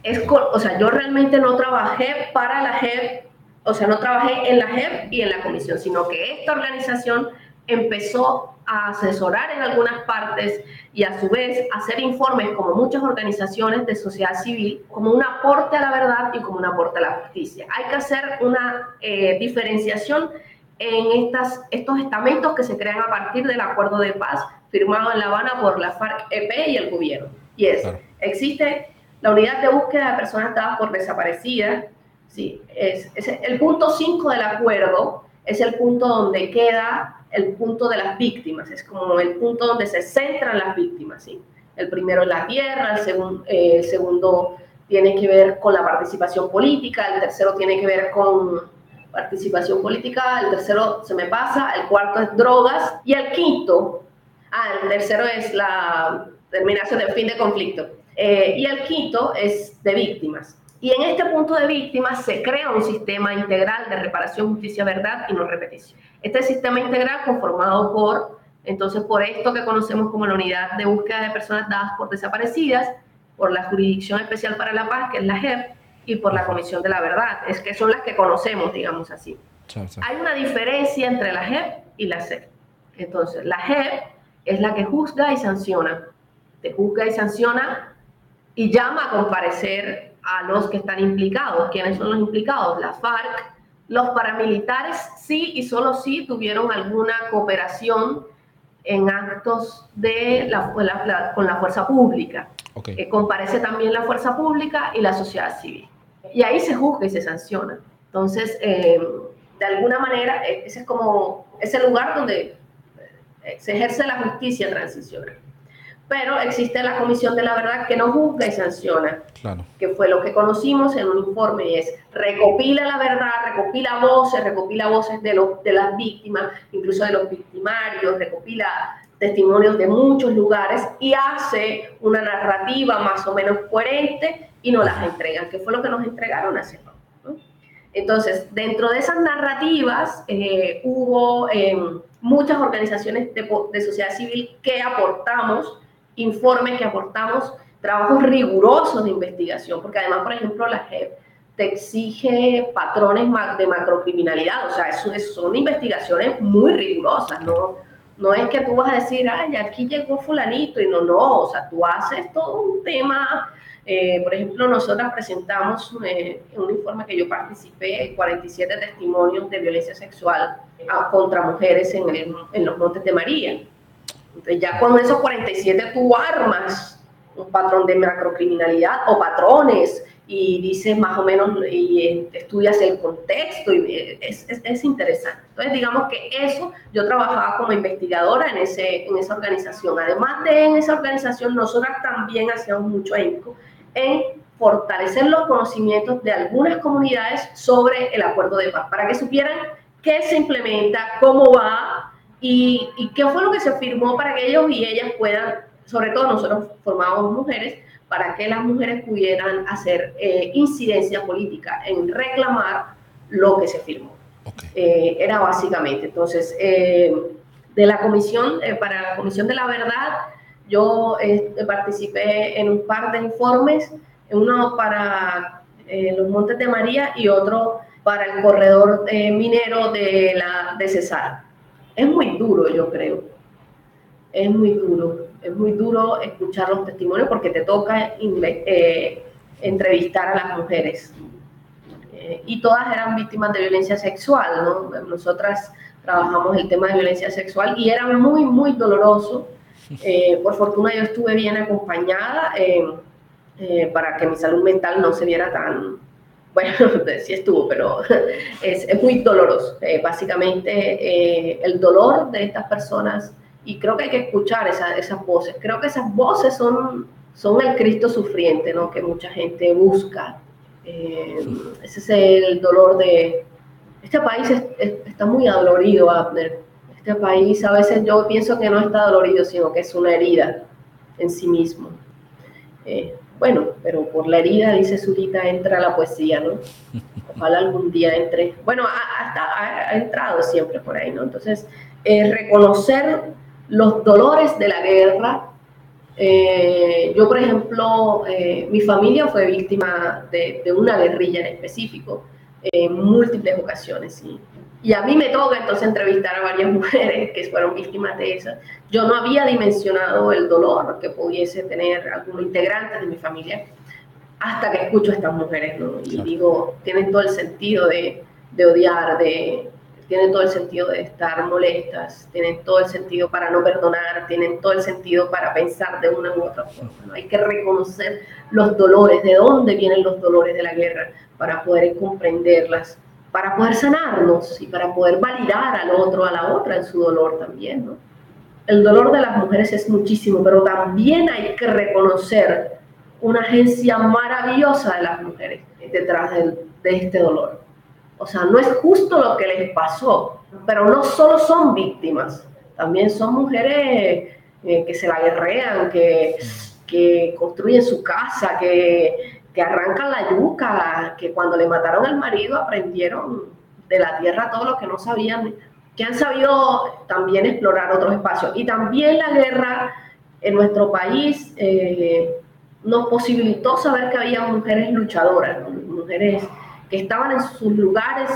Es, o sea, yo realmente no trabajé para la JEP, o sea, no trabajé en la JEP y en la comisión, sino que esta organización empezó a asesorar en algunas partes y a su vez hacer informes como muchas organizaciones de sociedad civil como un aporte a la verdad y como un aporte a la justicia. Hay que hacer una eh, diferenciación en estas, estos estamentos que se crean a partir del acuerdo de paz firmado en La Habana por la FARC-EP y el gobierno. Y es, existe la unidad de búsqueda de personas dadas por desaparecidas, sí, es, es el punto 5 del acuerdo, es el punto donde queda el punto de las víctimas, es como el punto donde se centran las víctimas. ¿sí? El primero es la tierra, el, eh, el segundo tiene que ver con la participación política, el tercero tiene que ver con participación política, el tercero se me pasa, el cuarto es drogas y el quinto, ah, el tercero es la terminación del fin de conflicto eh, y el quinto es de víctimas. Y en este punto de víctimas se crea un sistema integral de reparación, justicia, verdad y no repetición. Este sistema integral conformado por, entonces, por esto que conocemos como la Unidad de Búsqueda de Personas Dadas por Desaparecidas, por la Jurisdicción Especial para la Paz, que es la JEP, y por la Comisión de la Verdad, es que son las que conocemos, digamos así. Hay una diferencia entre la JEP y la CEP. Entonces, la JEP es la que juzga y sanciona. Te juzga y sanciona y llama a comparecer a los que están implicados. ¿Quiénes son los implicados? La FARC, los paramilitares sí y solo sí tuvieron alguna cooperación en actos de la, con la fuerza pública. Okay. comparece también la fuerza pública y la sociedad civil. Y ahí se juzga y se sanciona. Entonces, eh, de alguna manera, e, ese es como ese lugar donde eh, se ejerce la justicia transicional pero existe la Comisión de la Verdad que no juzga y sanciona, que fue lo que conocimos en un informe, y es recopila la verdad, recopila voces, recopila voces de, los, de las víctimas, incluso de los victimarios, recopila testimonios de muchos lugares y hace una narrativa más o menos coherente y nos las entregan, que fue lo que nos entregaron hace poco. Entonces, dentro de esas narrativas eh, hubo em, muchas organizaciones de, de sociedad civil que aportamos informes que aportamos, trabajos rigurosos de investigación, porque además, por ejemplo, la JEP te exige patrones de macrocriminalidad, o sea, eso, son investigaciones muy rigurosas, ¿no? No es que tú vas a decir, ay, aquí llegó fulanito, y no, no, o sea, tú haces todo un tema, eh, por ejemplo, nosotras presentamos eh, un informe que yo participé, 47 testimonios de violencia sexual ah, contra mujeres en los Montes de María. Entonces ya con esos 47 tú armas un patrón de macrocriminalidad o patrones y dices más o menos y estudias el contexto y es, es, interesante. Entonces digamos que eso yo trabajaba como investigadora en, ese, en esa organización. Además de en esa organización, nosotras también hacíamos mucho énfasis en fortalecer los conocimientos de algunas comunidades sobre el acuerdo de paz, para que supieran qué se implementa, cómo va, ¿Y, qué fue lo que se firmó para que ellos y ellas puedan, sobre todo nosotros formamos mujeres, para que las mujeres pudieran hacer eh, incidencia política en reclamar lo que se firmó? Eh, era básicamente. Entonces, eh, de la comisión, para la Comisión de la Verdad, yo participé en un par de informes, uno para los Montes de María y otro para el corredor minero de, la, de Cesar es muy duro, yo creo. Es muy duro. Es muy duro escuchar los testimonios porque te toca eh, entrevistar a las mujeres. Eh, y todas eran víctimas de violencia sexual, ¿no? Nosotras trabajamos el tema de violencia sexual y era muy, muy doloroso Eh, por fortuna yo estuve bien acompañada para que mi salud mental no se viera tan, bueno, sí estuvo, pero es, es muy doloroso. básicamente el dolor de estas personas, y creo que hay que escuchar esas voces, creo que esas voces son, son el Cristo sufriente, ¿no? que mucha gente busca. ese es el dolor de, este país está muy adolorido, Abner. Este país a veces yo pienso que no está dolorido, sino que es una herida en sí mismo. Eh, bueno, pero por la herida, dice Zurita, entra la poesía, ¿no? Ojalá algún día entre. Bueno, ha, ha, entrado siempre por ahí, ¿no? Entonces, eh, reconocer los dolores de la guerra. Eh, yo, por ejemplo, mi familia fue víctima de, de una guerrilla en específico en múltiples ocasiones. Y, y a mí me toca entonces entrevistar a varias mujeres que fueron víctimas de eso. Yo no había dimensionado el dolor que pudiese tener algún integrante de mi familia hasta que escucho a estas mujeres, ¿no? Y digo, tienen todo el sentido de, de odiar, de, tienen todo el sentido de estar molestas, tienen todo el sentido para no perdonar, tienen todo el sentido para pensar de una u otra forma. ¿no? Hay que reconocer los dolores, de dónde vienen los dolores de la guerra, para poder comprenderlas, para poder sanarnos y para poder validar al otro, a la otra en su dolor también. ¿no? El dolor de las mujeres es muchísimo, pero también hay que reconocer una agencia maravillosa de las mujeres detrás de, este dolor. O sea, no es justo lo que les pasó, pero no solo son víctimas, también son mujeres eh, que se la guerrean, que construyen su casa, que, que arrancan la yuca, que cuando le mataron al marido aprendieron de la tierra todo lo que no sabían, que han sabido también explorar otros espacios. Y también la guerra en nuestro país eh, nos posibilitó saber que había mujeres luchadoras, mujeres que estaban en sus lugares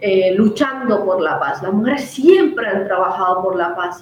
eh, luchando por la paz. Las mujeres siempre han trabajado por la paz,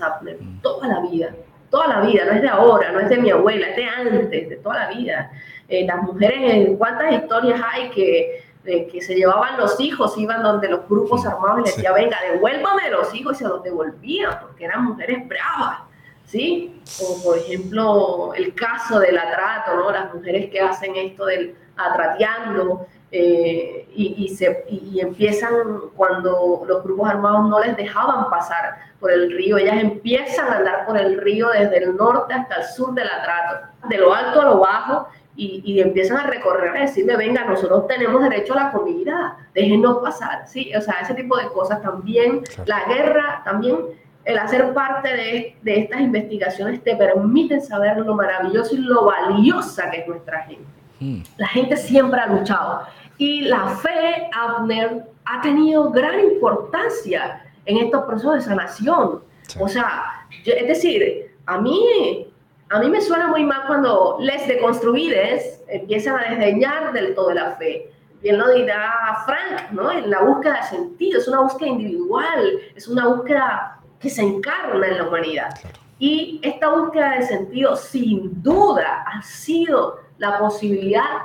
toda la vida, toda la vida, no es de ahora, no es de mi abuela, es de antes, de toda la vida. Eh, las mujeres, ¿cuántas historias hay que, que se llevaban los hijos, iban donde los grupos armados y les decían, venga, devuélvame los hijos y se los devolvían, porque eran mujeres bravas, ¿sí? Como por ejemplo el caso del atrato, ¿no? Las mujeres que hacen esto del atrateando, eh, y, y, se, y, empiezan cuando los grupos armados no les dejaban pasar por el río, ellas empiezan a andar por el río desde el norte hasta el sur del atrato, de lo alto a lo bajo, y, empiezan a recorrer a decirle, venga, nosotros tenemos derecho a la comida, déjenos pasar, ¿sí? O sea, ese tipo de cosas también, la guerra, también el hacer parte de, de, estas investigaciones te permiten saber lo maravilloso y lo valiosa que es nuestra gente. Hmm. La gente siempre ha luchado y la fe, Abner, ha tenido gran importancia en estos procesos de sanación. O sea, es decir, a mí a mí me suena muy mal cuando les deconstruides empiezan a desdeñar del todo la fe. Bien lo dirá Frank, ¿no? En la búsqueda de sentido, es una búsqueda individual, es una búsqueda que se encarna en la humanidad. Y esta búsqueda de sentido, sin duda, ha sido la posibilidad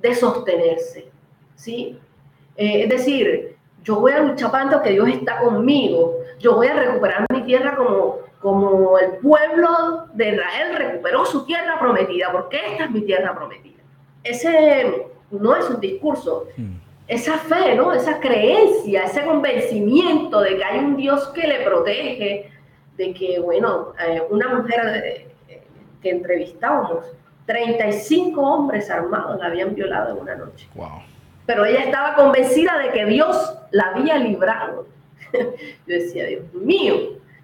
de sostenerse, ¿sí? Eh, es decir, yo voy a luchar tanto que Dios está conmigo, yo voy a recuperar mi tierra como como el pueblo de Israel recuperó su tierra prometida, porque esta es mi tierra prometida. Ese no es un discurso, hmm. esa fe, ¿no? esa creencia, ese convencimiento de que hay un Dios que le protege, de que, bueno, eh, una mujer eh, que entrevistábamos, 35 hombres armados la habían violado en una noche. Pero ella estaba convencida de que Dios la había librado. Yo decía, Dios mío,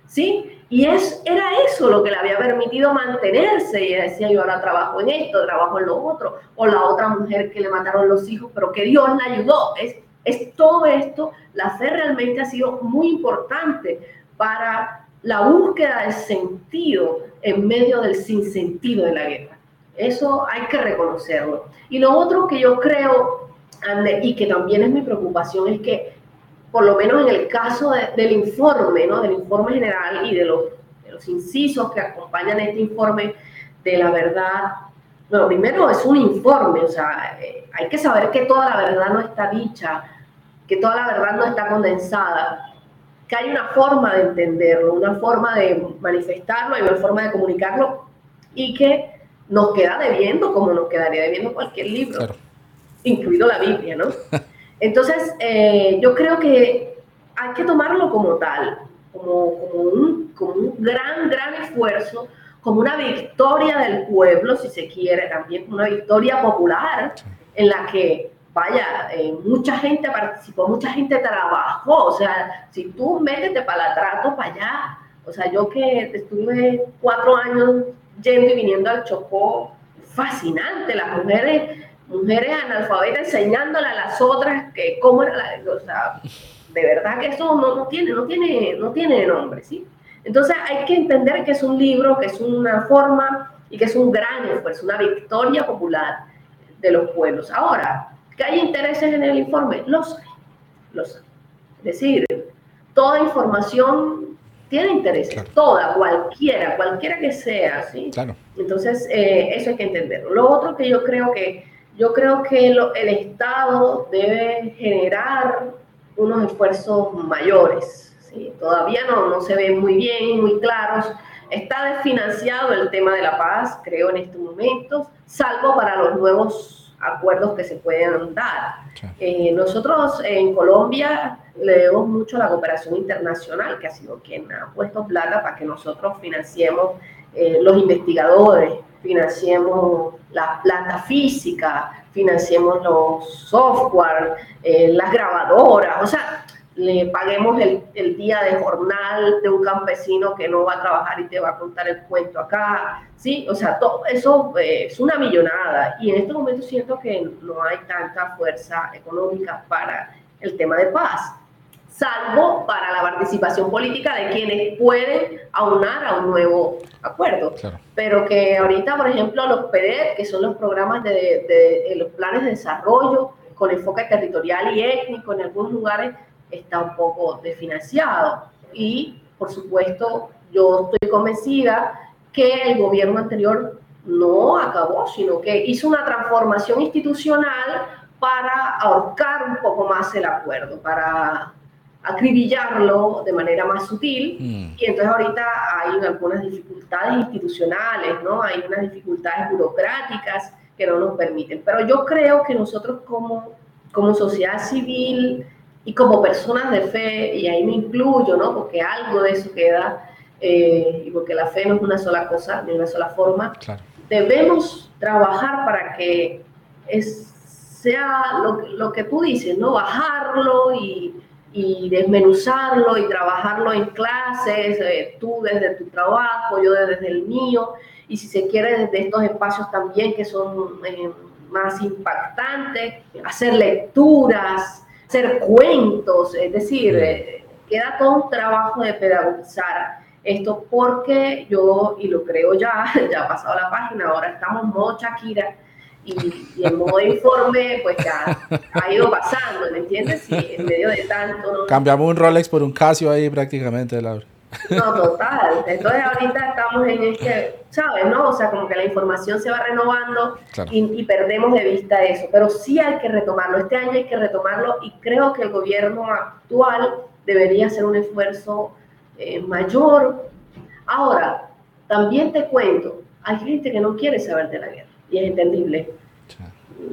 ¿sí? Y es, era eso lo que le había permitido mantenerse. Y decía, yo ahora trabajo en esto, trabajo en lo otro. O la otra mujer que le mataron los hijos, pero que Dios la ayudó. Es, es todo esto. La fe realmente ha sido muy importante para la búsqueda de sentido en medio del sinsentido de la guerra. Eso hay que reconocerlo. Y lo otro que yo creo, y que también es mi preocupación, es que por lo menos en el caso del informe, ¿no? del informe general y de los, los incisos que acompañan este informe de la verdad, bueno, primero es un informe, o sea, eh, hay que saber que toda la verdad no está dicha, que toda la verdad no está condensada. que hay una forma de entenderlo, una forma de manifestarlo, hay una forma de comunicarlo y que nos queda debiendo como nos quedaría debiendo cualquier libro, incluido la Biblia, ¿no? Entonces, eh, yo creo que hay que tomarlo como tal, como, como, un, como un gran, gran esfuerzo, como una victoria del pueblo, si se quiere, también como una victoria popular en la que vaya, eh, mucha gente participó, mucha gente trabajó, o sea, si tú métete para la trato para allá, o sea, yo que estuve cuatro años yendo y viniendo al Chocó, fascinante, las mujeres, mujeres analfabetas enseñándole a las otras que cómo era la, o sea, de verdad que eso no, no, tiene, no tiene, no tiene nombre, ¿sí? Entonces hay que entender que es un libro, que es una forma y que es un gran esfuerzo, una victoria popular de los pueblos. Ahora, ¿Que hay intereses en el informe? Los hay, los hay. Es decir, toda información tiene intereses, toda, cualquiera, cualquiera que sea, ¿sí? Claro. Entonces, eh, eso hay que entenderlo. Lo otro que yo creo que, yo creo que el Estado debe generar unos esfuerzos mayores, ¿sí? Todavía no, no se ven muy bien, muy claros. Está desfinanciado el tema de la paz, creo, en estos momentos, salvo para los nuevos acuerdos que se pueden dar. Eh, nosotros en Colombia le debemos mucho a la cooperación internacional, que ha sido quien ha puesto plata para que nosotros financiemos eh, los investigadores, financiemos la planta física, financiemos los software, eh, las grabadoras, o sea, le paguemos el, el, día de jornal de un campesino que no va a trabajar y te va a contar el cuento acá, ¿sí? O sea, todo eso eh, es una millonada y en este momento siento que no hay tanta fuerza económica para el tema de paz, salvo para la participación política de quienes pueden aunar a un nuevo acuerdo. Pero que ahorita, por ejemplo, los PDET, que son los programas de, de, de los planes de desarrollo con enfoque territorial y étnico en algunos lugares, está un poco desfinanciado. Y, por supuesto, yo estoy convencida que el gobierno anterior no acabó, sino que hizo una transformación institucional para ahorcar un poco más el acuerdo, para acribillarlo de manera más sutil. Mm. Y entonces ahorita hay algunas dificultades institucionales, ¿no? Hay unas dificultades burocráticas que no nos permiten. Pero yo creo que nosotros como, como sociedad civil, y como personas de fe, y ahí me incluyo, ¿no? Porque algo de eso queda, eh, y porque la fe no es una sola cosa, ni una sola forma, debemos trabajar para que es, sea lo, lo, que tú dices, ¿no? Bajarlo y, y desmenuzarlo y trabajarlo en clases, eh, tú desde tu trabajo, yo desde el mío, y si se quiere desde estos espacios también que son eh, más impactantes, hacer lecturas, hacer cuentos, es decir, eh, queda todo un trabajo de pedagogizar esto porque yo, y lo creo ya, ya ha pasado la página, ahora estamos modo Shakira y, y en modo informe, pues ya ha ido pasando, ¿me entiendes? Y en medio de tanto... Cambiamos un Rolex por un Casio ahí prácticamente, Laura. No, total. Entonces ahorita estamos en este, ¿sabes? ¿No? O sea, como que la información se va renovando y, perdemos de vista eso. Pero sí hay que retomarlo. Este año hay que retomarlo y creo que el gobierno actual debería hacer un esfuerzo eh, mayor. Ahora, también te cuento, hay gente que no quiere saber de la guerra y es entendible.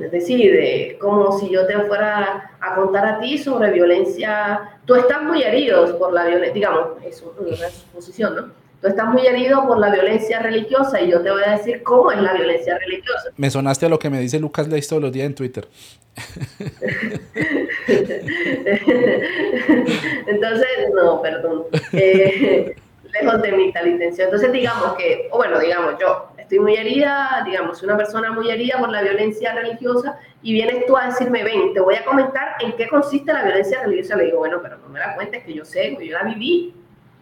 Es decir, como si yo te fuera a contar a ti sobre violencia, tú estás muy herido por la violencia, digamos, es una suposición, ¿no? Tú estás muy herido por la violencia religiosa y yo te voy a decir cómo es la violencia religiosa. Me sonaste a lo que me dice Lucas Leis todos los días en Twitter. Entonces, no, perdón. Eh, lejos de mi tal intención. Entonces, digamos que, o bueno, digamos yo, estoy muy herida, digamos, una persona muy herida por la violencia religiosa y vienes tú a decirme, ven, te voy a comentar en qué consiste la violencia religiosa. Le digo, bueno, pero no me la cuentes, que yo sé, que yo la viví,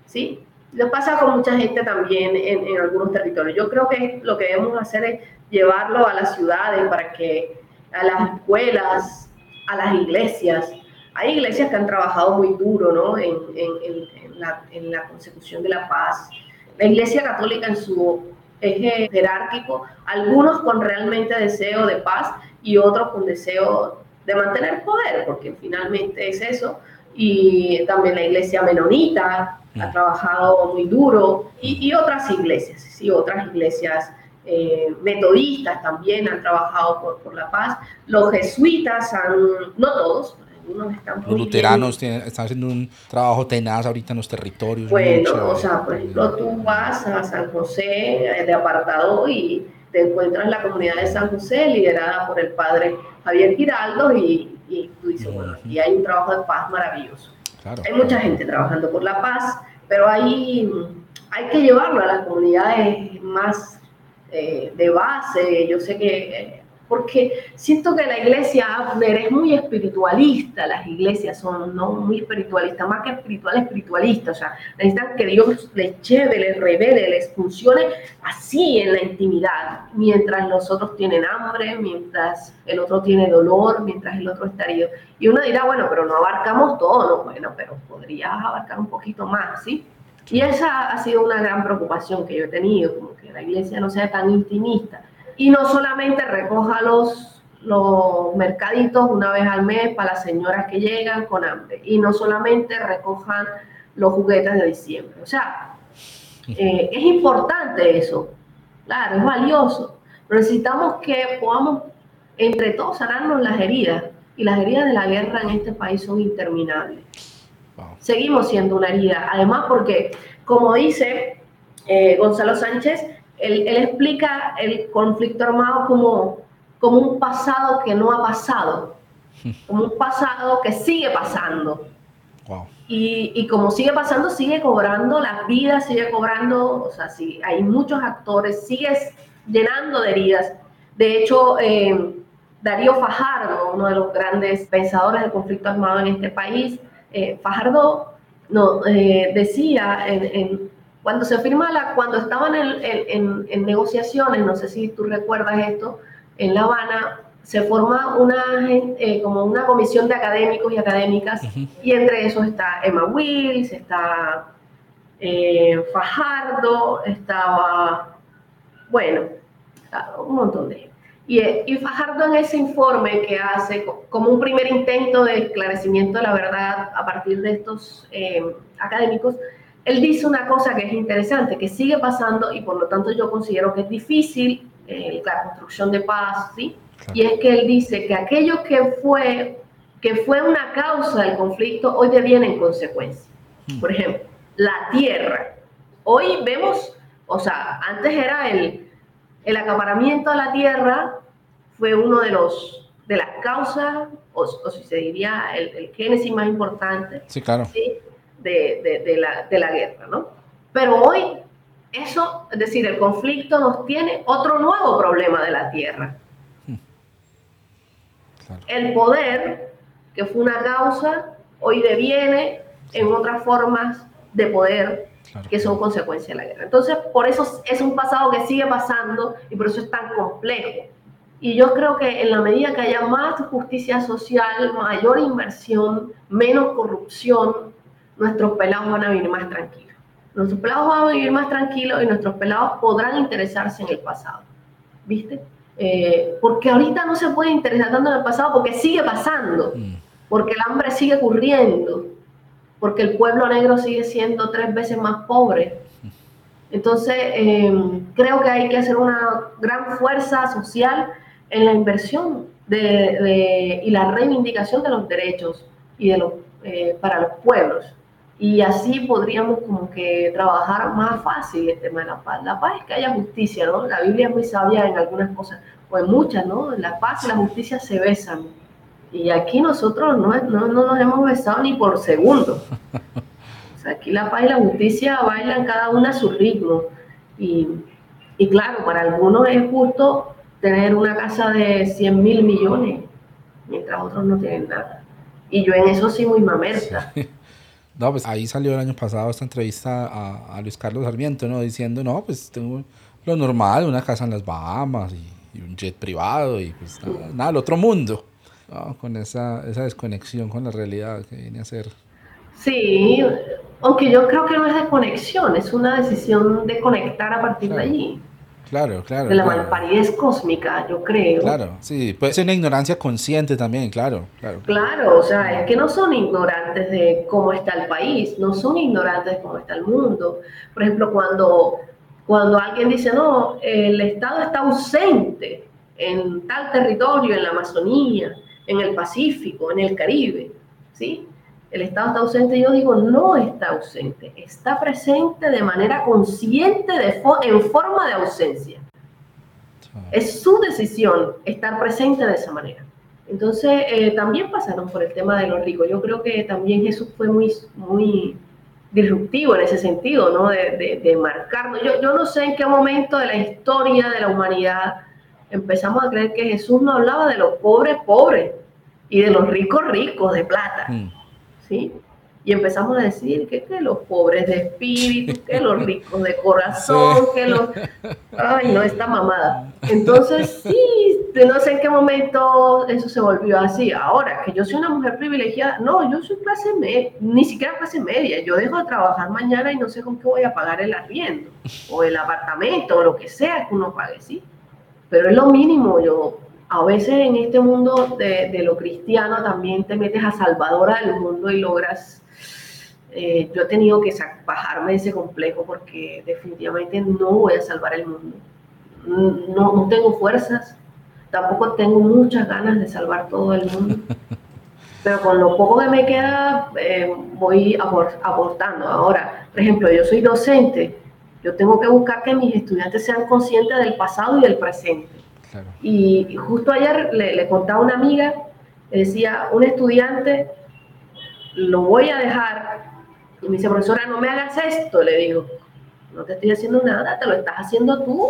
¿sí? Lo pasa con mucha gente también en, en algunos territorios. Yo creo que lo que debemos hacer es llevarlo a las ciudades para que a las escuelas, a las iglesias. Hay iglesias que han trabajado muy duro ¿no? en, en, en la, la, consecución de la paz. La Iglesia Católica en su eje jerárquico, algunos con realmente deseo de paz y otros con deseo de mantener poder, porque finalmente es eso, y también la iglesia menonita ha mm. trabajado muy duro y, otras iglesias, sí, otras iglesias eh, metodistas también han trabajado por, por, la paz. Los jesuitas han, no todos, están Los luteranos están haciendo un trabajo tenaz ahorita en los territorios. Bueno, o sea, por ejemplo, tú vas a San José eh, de apartado y te encuentras en la comunidad de San José liderada por el padre Javier Giraldo y, y tú dices, bueno, aquí hay un trabajo de paz maravilloso. hay mucha gente trabajando por la paz, pero hay, hay que llevarlo a las comunidades más eh, de base. Yo sé que eh, porque siento que la iglesia Abner es muy espiritualista, las iglesias son no muy espiritualistas, más que espiritual, espiritualista, o sea, necesitan que Dios les lleve, les revele, les funcione así en la intimidad, mientras los otros tienen hambre, mientras el otro tiene dolor, mientras el otro está herido. Y uno dirá, bueno, pero no abarcamos todo, no, bueno, pero podrías abarcar un poquito más, ¿sí? Y esa ha sido una gran preocupación que yo he tenido, como que la iglesia no sea tan intimista y no solamente recoja los, los mercaditos una vez al mes para las señoras que llegan con hambre. Y no solamente recojan los juguetes de diciembre. O sea, eh, es importante eso. Claro, es valioso. Pero necesitamos que podamos entre todos sanarnos las heridas. Y las heridas de la guerra en este país son interminables. Seguimos siendo una herida. Además, porque, como dice eh, Gonzalo Sánchez, él, explica el conflicto armado como, como un pasado que no ha pasado, como un pasado que sigue pasando. Y, y, como sigue pasando, sigue cobrando las vidas, sigue cobrando, o sea, sí, hay muchos actores, sigue llenando de heridas. De hecho, eh, Darío Fajardo, uno de los grandes pensadores del conflicto armado en este país, eh, Fajardo no, eh, decía en, cuando se firma la, cuando estaban en, en, negociaciones, no sé si tú recuerdas esto, en La Habana se forma una eh, como una comisión de académicos y académicas y entre esos está Emma Wills, está eh, Fajardo, estaba bueno, un montón de gente. Y, y, Fajardo en ese informe que hace como un primer intento de esclarecimiento de la verdad a partir de estos eh, académicos, él dice una cosa que es interesante, que sigue pasando y por lo tanto yo considero que es difícil eh, la construcción de paz, ¿sí? Y es que él dice que aquello que fue, que fue una causa del conflicto hoy deviene en consecuencia. Hmm. Por ejemplo, la tierra. Hoy vemos, o sea, antes era el, el acaparamiento de la tierra, fue uno de los de las causas, o, si se diría el, el, génesis más importante. Sí, claro. ¿sí? De, de, la, de la guerra, ¿no? Pero hoy eso, es decir, el conflicto nos tiene otro nuevo problema de la tierra. El poder, que fue una causa, hoy deviene en otras formas de poder que son consecuencia de la guerra. Entonces, por eso es un pasado que sigue pasando y por eso es tan complejo. Y yo creo que en la medida que haya más justicia social, mayor inversión, menos corrupción, nuestros pelados van a vivir más tranquilos. Nuestros pelados van a vivir más tranquilos y nuestros pelados podrán interesarse en el pasado. ¿Viste? Eh, porque ahorita no se puede interesar tanto en el pasado porque sigue pasando, mm. porque el hambre sigue ocurriendo, porque el pueblo negro sigue siendo tres veces más pobre. Entonces, em, creo que hay que hacer una gran fuerza social en la inversión de, y la reivindicación de los derechos y de los, eh, para los pueblos y así podríamos como que trabajar más fácil el tema de la paz. La paz es que haya justicia, ¿no? La Biblia es muy sabia en algunas cosas, o en muchas, ¿no? La paz y la justicia se besan. Y aquí nosotros no, no, no nos hemos besado ni por segundo. O sea, aquí la paz y la justicia bailan cada una a su ritmo. Y, y claro, para algunos es justo tener una casa de 100 mil millones, mientras otros no tienen nada. Y yo en eso sí muy mamerta. No, pues ahí salió el año pasado esta entrevista a, a Luis Carlos Sarmiento, ¿no? Diciendo, no, pues tengo lo normal, una casa en las Bahamas y, un jet privado y pues nada, el otro mundo. Con esa, esa desconexión con la realidad que viene a ser. Sí, aunque yo creo que no es desconexión, es una decisión de conectar a partir de allí. Claro, claro. De la claro. malparidez cósmica, yo creo. Claro, sí, puede ser una ignorancia consciente también, claro, claro. Claro, o sea, es que no son ignorantes de cómo está el país, no son ignorantes de cómo está el mundo. Por ejemplo, cuando, cuando alguien dice, no, el Estado está ausente en tal territorio, en la Amazonía, en el Pacífico, en el Caribe, ¿sí? El Estado está ausente, yo digo, no está ausente, está presente de manera consciente de fo- en forma de ausencia. Es su decisión estar presente de esa manera. Entonces, eh, también pasaron por el tema de los ricos. Yo creo que también Jesús fue muy, muy disruptivo en ese sentido, ¿no? De, de, de marcarnos. Yo, yo no sé en qué momento de la historia de la humanidad empezamos a creer que Jesús no hablaba de los pobres pobres y de los ricos ricos de plata. Mm. ¿Sí? Y empezamos a decir que, que los pobres de espíritu, que los ricos de corazón, que los... Ay, no, esta mamada. Entonces, sí, no sé en qué momento eso se volvió así. Ahora, que yo soy una mujer privilegiada, no, yo soy clase media, ni siquiera clase media. Yo dejo de trabajar mañana y no sé con qué voy a pagar el arriendo, o el apartamento, o lo que sea que uno pague, ¿sí? Pero es lo mínimo, yo... A veces en este mundo de, de lo cristiano también te metes a salvadora del mundo y logras eh, yo he tenido que bajarme de ese complejo porque definitivamente no voy a salvar el mundo. No, no tengo fuerzas, tampoco tengo muchas ganas de salvar todo el mundo. Pero con lo poco que me queda, eh, voy aportando. Ahora, por ejemplo, yo soy docente, yo tengo que buscar que mis estudiantes sean conscientes del pasado y del presente. Claro. Y, justo ayer le, le contaba a una amiga, le decía, un estudiante, lo voy a dejar. Y me dice, profesora, no me hagas esto. Le digo, no te estoy haciendo nada, te lo estás haciendo tú.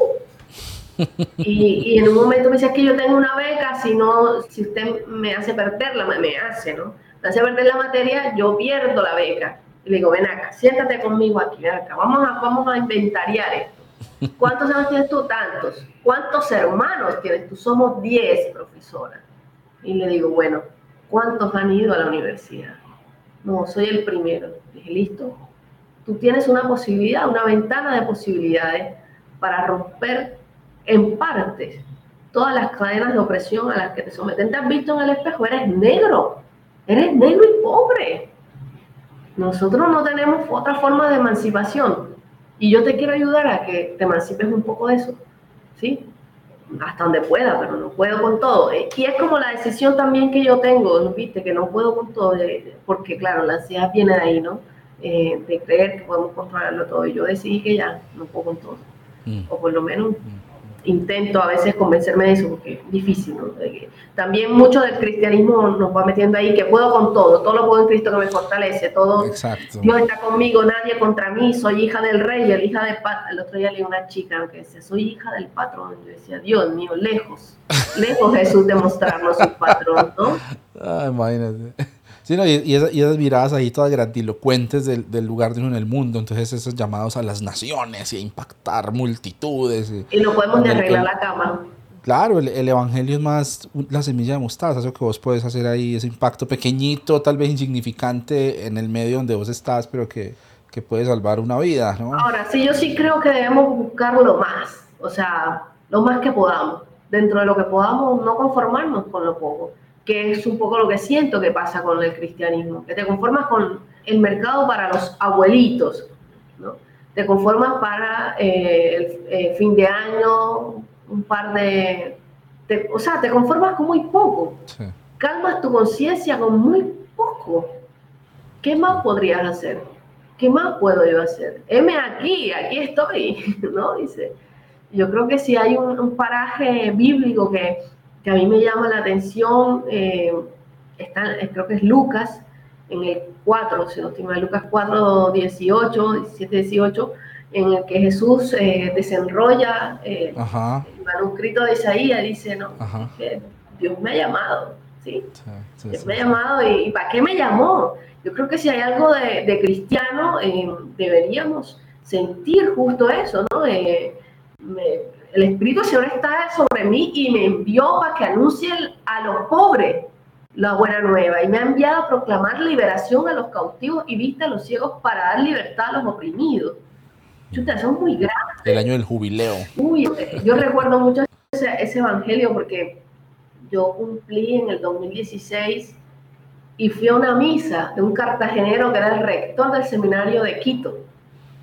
Y, y en un momento me decía que yo tengo una beca, si no, si usted me hace perderla, me, me hace, ¿no? Me hace perder la materia, yo pierdo la beca. Y le digo, ven acá, siéntate conmigo aquí, ven acá, vamos a, vamos a inventariar esto. ¿Cuántos años tienes tú? Tantos. ¿Cuántos hermanos tienes tú? Somos 10, profesora. Y le digo, bueno, ¿cuántos han ido a la universidad? No, soy el primero. Dije, listo. Tú tienes una posibilidad, una ventana de posibilidades para romper en partes todas las cadenas de opresión a las que te someten. ¿Te has visto en el espejo? Eres negro. Eres negro y pobre. Nosotros no tenemos otra forma de emancipación. Y yo te quiero ayudar a que te emancipes un poco de eso. ¿Sí? Hasta donde pueda, pero no puedo con todo. Eh, Y es como la decisión también que yo tengo, ¿no? ¿viste? Que no puedo con todo, de- porque claro, la ansiedad viene de ahí, ¿no? Eh, de creer que podemos controlarlo todo. Y yo decidí que ya no puedo con todo. Mm. O por lo menos intento a veces convencerme de eso, porque es difícil, ¿no? También mucho del cristianismo nos va metiendo ahí, que puedo con todo, todo lo puedo en Cristo que me fortalece, todo, Exacto. Dios está conmigo, nadie contra mí, soy hija del rey, el hija del patrón. El otro día leí una chica que decía, soy hija del patrón. Yo decía, Dios mío, lejos, lejos Jesús de mostrarnos su patrón, ¿no? Ah, imagínate. Sí, no, y, y esa- y esas miradas ahí todas grandilocuentes del, del lugar de uno en el mundo, entonces esos llamados a las naciones y a impactar multitudes. y- no podemos ni arreglar la cama. Claro, el, el evangelio es más la semilla de mostaza, eso que vos puedes hacer ahí, ese impacto pequeñito, tal vez insignificante en el medio donde vos estás, pero que, que puede salvar una vida, ¿no? Ahora, sí, yo sí creo que debemos buscar lo más, o sea, lo más que podamos. Dentro de lo que podamos, no conformarnos con lo poco, que es un poco lo que siento que pasa con el cristianismo, que te conformas con el mercado para los abuelitos, ¿no? Te conformas para eh, el eh, fin de año, un par de... te- o sea, te conformas con muy poco Sí. calmas tu conciencia con muy poco. ¿Qué más podrías hacer? ¿Qué más puedo yo hacer? Heme aquí, aquí estoy, ¿no? Dice. Yo creo que si hay un, un paraje bíblico que, que a mí me llama la atención, eh, está, eh, creo que es Lucas, en el 4, si no estoy mal, Lucas 4, 18, 17, 18, en el que Jesús eh, desenrolla eh, el manuscrito de Isaías, dice, no, Dios me ha llamado, ¿sí? sí, sí, Dios sí. me ha llamado y, y ¿para qué me llamó? Yo creo que si hay algo de, de cristiano, eh, deberíamos sentir justo eso, ¿no? Me- el Espíritu del Señor está sobre mí y me envió para que anuncie a los pobres la buena nueva y me ha enviado a proclamar liberación a los cautivos y vista a los ciegos para dar libertad a los oprimidos. Chuta, son muy grandes. El año del jubileo. Uy, yo recuerdo mucho ese, ese evangelio porque yo cumplí en el 2016 y fui a una misa de un cartagenero que era el rector del seminario de Quito.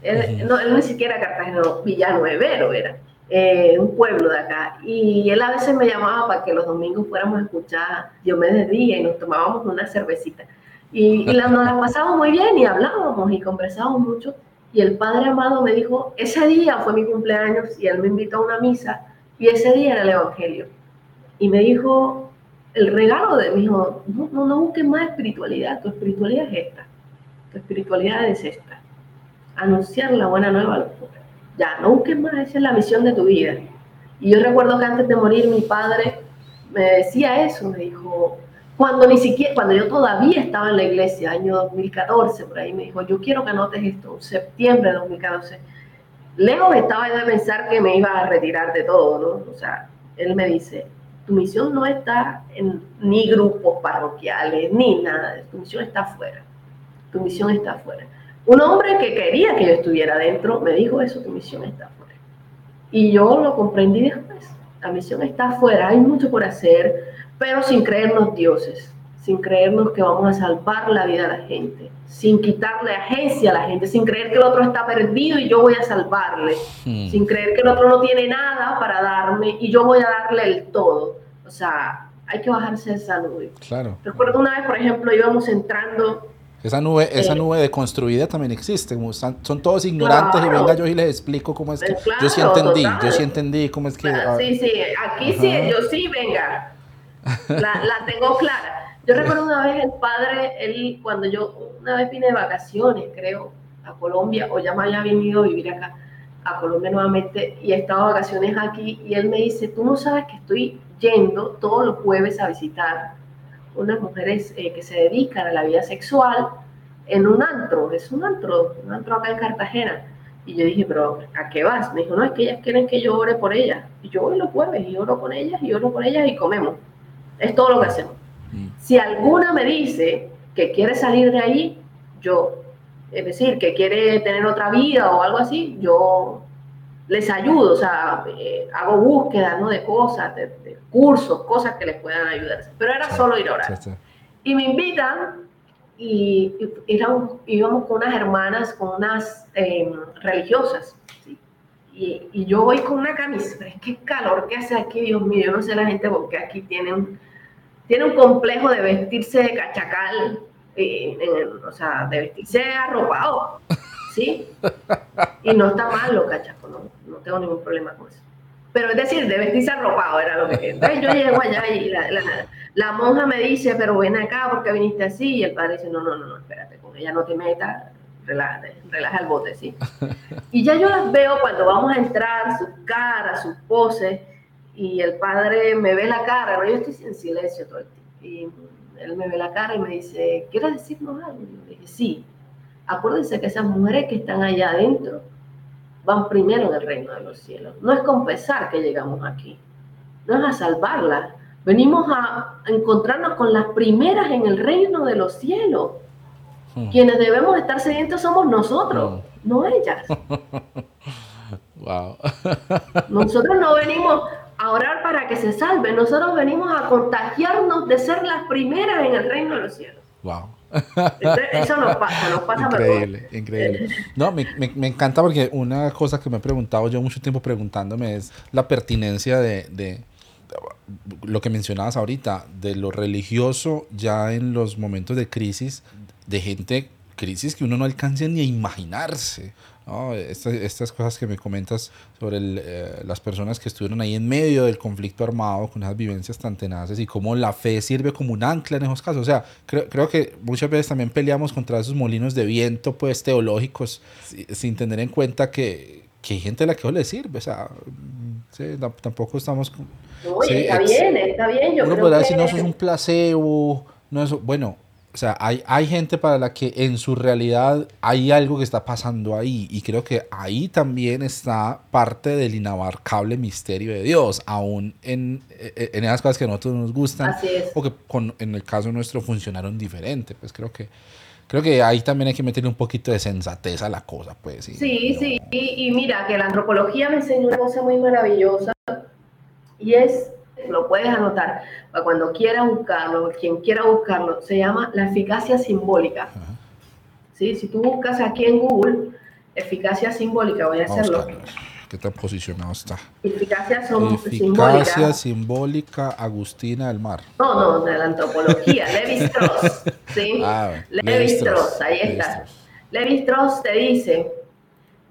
Él, no, él ni siquiera cartagenero, villanuevero era, eh, un pueblo de acá. Y él a veces me llamaba para que los domingos fuéramos a escuchar Diomedes de Día y nos tomábamos una cervecita. Y, y la, nos la pasábamos muy bien y hablábamos y conversábamos mucho. Y el Padre Amado me dijo, ese día fue mi cumpleaños y él me invitó a una misa y ese día era el Evangelio. Y me dijo, el regalo de mi hijo, no, no, no busques más espiritualidad, tu espiritualidad es esta, tu espiritualidad es esta, anunciar la buena nueva a los pobres. Ya, no más, esa es la misión de tu vida. Y yo recuerdo que antes de morir mi padre me decía eso, me dijo, cuando ni siquiera, cuando yo todavía estaba en la iglesia, año 2014, por ahí me dijo, yo quiero que anotes esto, septiembre de 2014. Lejos estaba yo de pensar que me iba a retirar de todo, ¿no? O sea, él me dice, tu misión no está en ni grupos parroquiales, ni nada, tu misión está afuera, tu misión está afuera. Un hombre que quería que yo estuviera dentro me dijo eso, tu misión está afuera. Y yo lo comprendí después, la misión está afuera, hay mucho por hacer, pero sin creernos dioses, sin creernos que vamos a salvar la vida a la gente, sin quitarle agencia a la gente, sin creer que el otro está perdido y yo voy a salvarle, hmm. sin creer que el otro no tiene nada para darme y yo voy a darle el todo. O sea, hay que bajarse de esa nube. Claro. Recuerdo una vez, por ejemplo, íbamos entrando esa nube, esa eh, nube deconstruida también existe. son todos ignorantes y venga yo y les explico cómo es que. yo sí entendí, yo sí entendí cómo es que. sí, sí, aquí sí, yo sí, venga. La, la tengo clara. Yo recuerdo una vez el padre, él, cuando yo una vez vine de vacaciones, creo, a Colombia, o ya me había venido a vivir acá, a Colombia nuevamente, y he estado de vacaciones aquí, y él me dice, tú no sabes que estoy yendo todos los jueves a visitar unas mujeres eh, que se dedican a la vida sexual en un antro, es un antro, un antro acá en Cartagena. Y yo dije, pero ¿a qué vas? Me dijo, no, es que ellas quieren que yo ore por ellas. Y yo voy los jueves y oro con ellas y oro con ellas y comemos. Es todo lo que hacemos. Si alguna me dice que quiere salir de ahí, yo, es decir, que quiere tener otra vida o algo así, yo les ayudo, o sea, eh, hago búsquedas ¿no? de cosas, de, cursos, cosas que les puedan ayudar. Pero era solo ir a orar. Y me invitan y, íbamos con unas hermanas, con unas em, religiosas. Y, y, yo voy con una camisa, pero es que calor que hace aquí, Dios mío, yo no sé la gente porque aquí tienen tiene un complejo de vestirse de cachacal, eh, o sea, de vestirse arropado, ¿sí? Y no está mal lo cachaco, no, no tengo ningún problema con eso. Pero es decir, de vestirse arropado era lo que Entonces yo llego allá y la, la, monja me dice, pero ven acá porque viniste así. Y el padre dice, no, no, no, no espérate, con ella no te metas, relájate, relaja el bote, ¿sí? Y ya yo las veo cuando vamos a entrar, sus caras, sus poses y el padre me ve la cara, ¿no? yo estoy en silencio todo el tiempo, y él me ve la cara y me dice, ¿quieres decirnos algo? Y yo le dije, sí, acuérdense que esas mujeres que están allá adentro van primero en el reino de los cielos. No es confesar que llegamos aquí, no es a salvarlas, venimos a encontrarnos con las primeras en el reino de los cielos. Hmm. Quienes debemos estar sedientos somos nosotros, hmm. no ellas. wow. nosotros no venimos a orar para que se salve. Nosotros venimos a contagiarnos de ser las primeras en el reino de los cielos. Wow. Eso nos pasa, pasa Increíble, increíble. No, me, me, encanta porque una cosa que me he preguntado yo mucho tiempo preguntándome es la pertinencia de, de lo que mencionabas ahorita, de lo religioso ya en los momentos de crisis, de gente, crisis que uno no alcanza ni a imaginarse. Estas, cosas que me comentas sobre eh, las personas que estuvieron ahí en medio del conflicto armado con esas vivencias tan tenaces y cómo la fe sirve como un ancla en esos casos. O sea, creo, creo que muchas veces también peleamos contra esos molinos de viento pues teológicos sin tener en cuenta que, que hay gente a la que le sirve. O sea, tampoco estamos... está bien, está bien. Yo uno podrá decir, no, eso es un placebo. No, eso, bueno, o sea, hay, hay gente para la que en su realidad hay algo que está pasando ahí y creo que ahí también está parte del inabarcable misterio de Dios, aún en, en esas cosas que a nosotros nos gustan o que con, en el caso nuestro funcionaron diferente. Pues creo que creo que ahí también hay que meterle un poquito de sensatez a la cosa, pues. Sí, sí, sí. Y, y, mira, que la antropología me enseñó una cosa muy maravillosa y es, lo puedes anotar, para cuando quiera buscarlo, quien quiera buscarlo, se llama la eficacia simbólica. ¿Sí? Si tú buscas aquí en Google, eficacia simbólica, voy a hacerlo. ¿Qué tan posicionado está? Eficacia, son Eficacia simbólica Agustina del Mar. No, no, de la antropología, Levi Strauss. ¿sí? Ah, Levi Strauss, ahí está. Levi Strauss te dice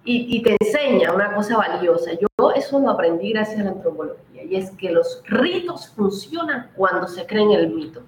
y, y, te enseña una cosa valiosa. Yo eso lo aprendí gracias a la antropología y es que los ritos funcionan cuando se creen el mito.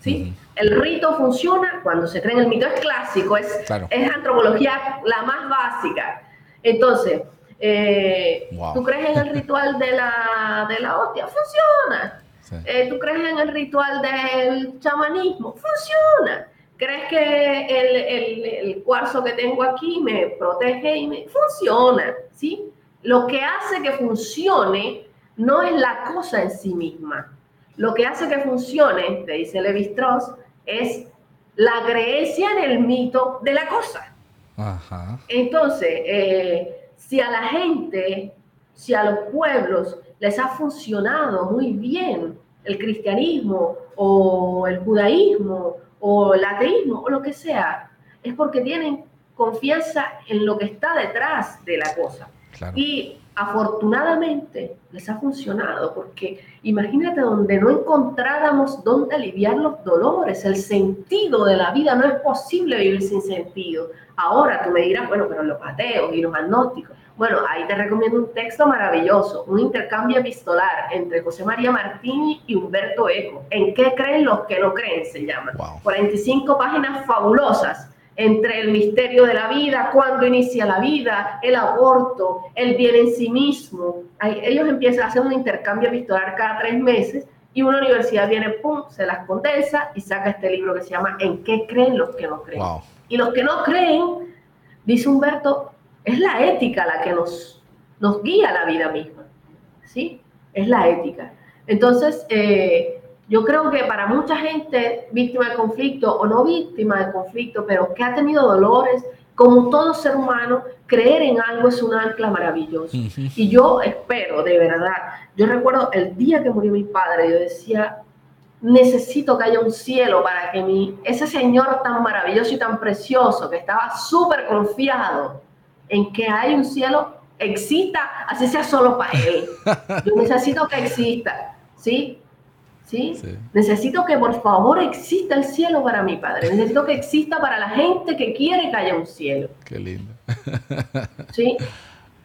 ¿Sí? El rito funciona cuando se cree en el mito. Es clásico, es, es antropología la más básica. Entonces, eh, ¿Tú crees en el ritual de la, de la hostia? Funciona. Eh, ¿Tú crees en el ritual del chamanismo? Funciona. ¿Crees que el, el, el, cuarzo que tengo aquí me protege y me funciona? ¿sí? Lo que hace que funcione no es la cosa en sí misma. Lo que hace que funcione, te dice Levi Strauss, es la creencia en el mito de la cosa. Ajá. Entonces, eh, si a la gente, si a los pueblos les ha funcionado muy bien el cristianismo o el judaísmo o el ateísmo o lo que sea, es porque tienen confianza en lo que está detrás de la cosa. Y afortunadamente les ha funcionado, porque imagínate donde no encontráramos dónde aliviar los dolores, el sentido de la vida, no es posible vivir sin sentido. Ahora tú me dirás, bueno, pero los ateos y los agnósticos. Bueno, ahí te recomiendo un texto maravilloso, un intercambio epistolar entre José María Martini y Humberto Eco. ¿En qué creen los que no creen? Se llama. 45 páginas fabulosas entre el misterio de la vida, cuándo inicia la vida, el aborto, el bien en sí mismo. ellos empiezan a hacer un intercambio epistolar cada tres meses y una universidad viene, pum, se las condensa y saca este libro que se llama ¿En qué creen los que no creen? Y los que no creen, dice Humberto, es la ética la que nos, nos guía la vida misma. ¿Sí? Es la ética. Entonces, eh, yo creo que para mucha gente víctima de conflicto o no víctima de conflicto, pero que ha tenido dolores, como todo ser humano, creer en algo es un ancla maravilloso. Y yo espero, de verdad, yo recuerdo el día que murió mi padre, yo decía, necesito que haya un cielo para que mi, ese Señor tan maravilloso y tan precioso, que estaba súper confiado en que hay un cielo, exista, así sea solo para Él. Yo necesito que exista, ¿sí? ¿Sí? Necesito que por favor exista el cielo para mi padre. Necesito que exista para la gente que quiere que haya un cielo. Qué lindo. ¿Sí?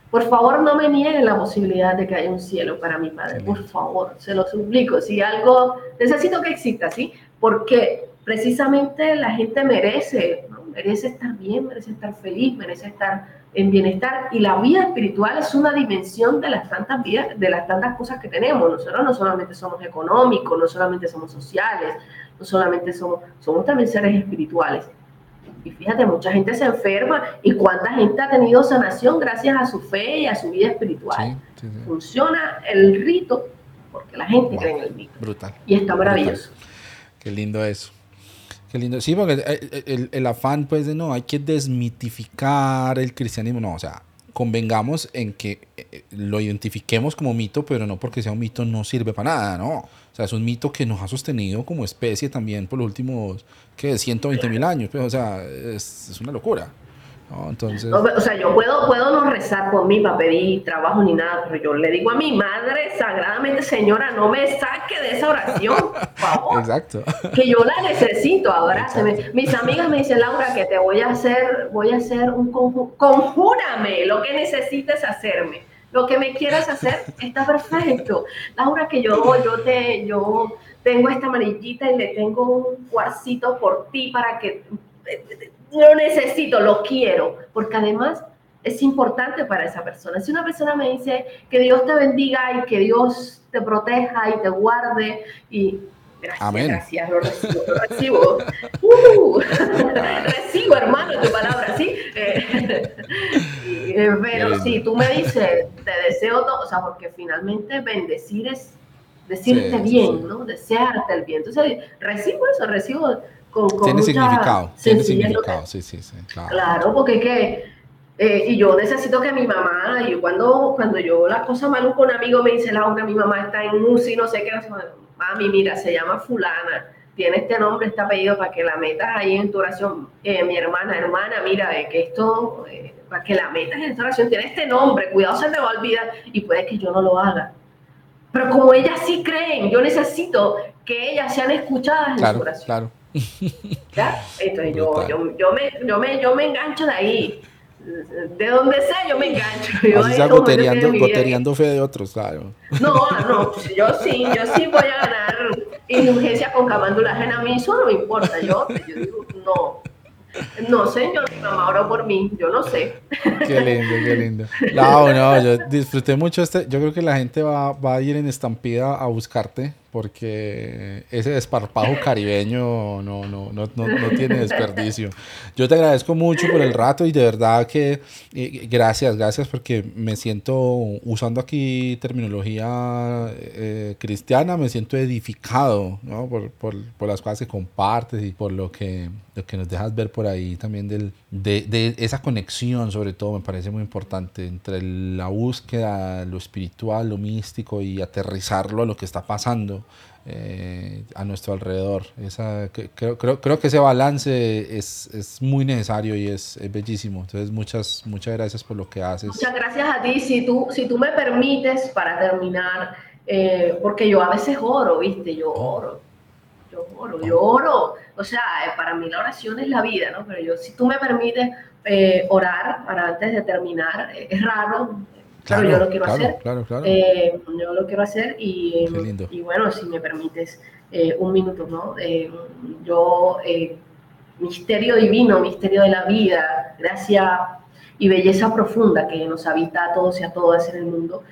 Por favor, no me nieguen la posibilidad de que haya un cielo para mi padre. Por favor, se lo suplico. Si algo, necesito que exista, ¿sí? Porque precisamente la gente merece, merece estar bien, merece estar feliz, merece estar en bienestar y la vida espiritual es una dimensión de las tantas vidas, de las tantas cosas que tenemos. Nosotros no solamente somos económicos, no solamente somos sociales, no solamente somos, somos también seres espirituales. Y fíjate, mucha gente se enferma y cuánta gente ha tenido sanación gracias a su fe y a su vida espiritual. Funciona el rito porque la gente cree en el rito. Brutal. Y está maravilloso. Qué lindo eso. Qué lindo. Sí, porque eh, eh, el, afán, pues, de no, hay que desmitificar el cristianismo. No, o sea, convengamos en que eh, lo identifiquemos como mito, pero no porque sea un mito no sirve para nada, ¿no? O sea, es un mito que nos ha sostenido como especie también por los últimos, ¿qué? 120 mil años. Pues, o sea, es, es una locura. Entonces... o sea, yo puedo, puedo no rezar por mí para pedir trabajo ni nada, pero yo le digo a mi madre sagradamente, señora, no me saque de esa oración, por favor. Exacto. Que yo la necesito, ahora Mis amigas me dicen, Laura, que te voy a hacer, voy a hacer un conjuro, conjúrame lo que necesites hacerme. Lo que me quieras hacer está perfecto. Laura, que yo, yo te, yo tengo esta amarillita y le tengo un cuarcito por ti para que lo necesito, lo quiero, porque además es importante para esa persona. Si una persona me dice que Dios te bendiga y que Dios te proteja y te guarde y gracias, gracias, lo recibo, lo recibo. Uh, recibo, hermano, tu palabra, ¿sí? Eh, eh, pero si tú me dices, te deseo todo, o sea, porque finalmente bendecir es decirte bien, ¿no? Desearte el bien. Entonces, recibo eso, recibo con, con tiene significado, tiene significado, sí, sí, sí, claro. Claro, porque es que, eh, y yo necesito que mi mamá, y cuando, cuando yo la cosa maluca, un amigo me dice, Laura, mi mamá está en UCI, no sé qué, mami, mira, se llama fulana, tiene este nombre, este apellido, para que la metas ahí en tu oración. Eh, mi hermana, hermana, mira, eh, que esto, eh, para que la metas en tu oración, tiene este nombre, cuidado, se te va a olvidar, y puede que yo no lo haga. Pero como ellas sí creen, yo necesito que ellas sean escuchadas en su Claro, oración. claro. ¿Ya? Entonces yo, yo, yo, me, yo, me, yo me engancho de ahí. De donde sea, yo me engancho. Yo Así gotereando, gotereando fe de otros, claro. No, no, yo sí, yo sí voy a ganar indulgencia con camándula ajena. A mí eso no me importa. Yo, yo digo, no. No, señor, mi mamá oró por mí. Yo no sé. Qué lindo, qué lindo. No, no, yo disfruté mucho este. Yo creo que la gente va, va a ir en estampida a buscarte porque ese desparpajo caribeño no, no, no, no, tiene desperdicio. Yo te agradezco mucho por el rato y de verdad que eh, gracias, gracias porque me siento usando aquí terminología eh, cristiana, me siento edificado por, por, por las cosas que compartes y por lo que, lo que nos dejas ver por ahí también del, de, de esa conexión, sobre todo, me parece muy importante entre la búsqueda, lo espiritual, lo místico y aterrizarlo a lo que está pasando eh, a nuestro alrededor. Esa, creo, creo, creo que ese balance es, es muy necesario y es, es bellísimo. Entonces, muchas, muchas gracias por lo que haces. Muchas gracias a ti. Si tú, si tú me permites, para terminar, eh, porque yo a veces oro, ¿viste? Yo oro. Yo oro, yo oro. O sea, eh, para mí la oración es la vida, ¿no? Pero yo, si tú me permites eh, orar para antes de terminar, eh, es raro, pero yo lo quiero claro, hacer. claro, claro. Eh, yo lo quiero hacer y, y bueno, si me permites eh, un minuto, ¿no? Yo, misterio divino, misterio de la vida, gracia y belleza profunda que nos habita a todos y a todas en el mundo.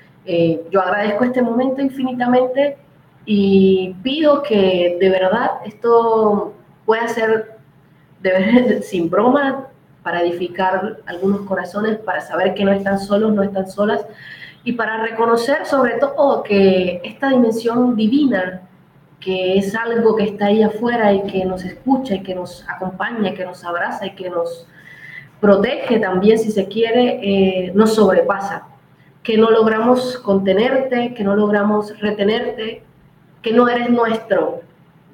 yo agradezco este momento infinitamente y pido que de verdad esto pueda ser de ver- sin broma para edificar algunos corazones, para saber que no están solos, no están solas y para reconocer sobre todo que esta dimensión divina, que es algo que está ahí afuera y que nos escucha y que nos acompaña, y que nos abraza y que nos protege también, si se quiere, eh, nos sobrepasa, que no logramos contenerte, que no logramos retenerte, que no eres nuestro,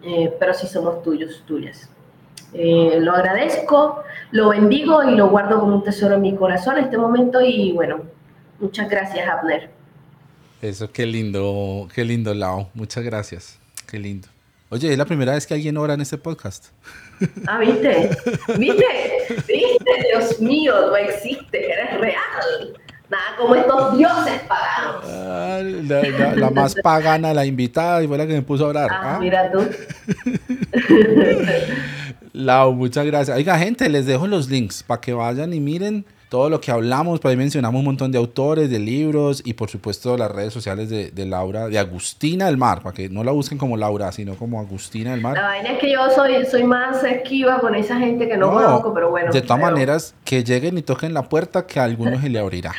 eh, pero sí somos tuyos, tuyas. Eh, lo agradezco, lo bendigo y lo guardo como un tesoro en mi corazón en este momento y bueno, muchas gracias Abner. Eso, qué lindo, qué lindo, Lao. Muchas gracias. Qué lindo. Oye, es la primera vez que alguien ora en este podcast. Ah, ¿viste? ¿Viste? ¿Viste? Dios mío, no existe, eres real. Nada como estos dioses paganos. Ah, la, la- la más pagana, la invitada, y fue la que me puso a orar. Ah, Ah, mira tú. Lau, muchas gracias. Oiga, gente, les dejo los links para que vayan y miren todo lo que hablamos. Por ahí mencionamos un montón de autores, de libros y por supuesto las redes sociales de, de Laura, de Agustina del Mar, para que no la busquen como Laura, sino como Agustina del Mar. La vaina es que yo soy, soy más esquiva con esa gente que no, conozco, pero bueno. de todas pero- maneras, que lleguen y toquen la puerta, que a algunos se le abrirá.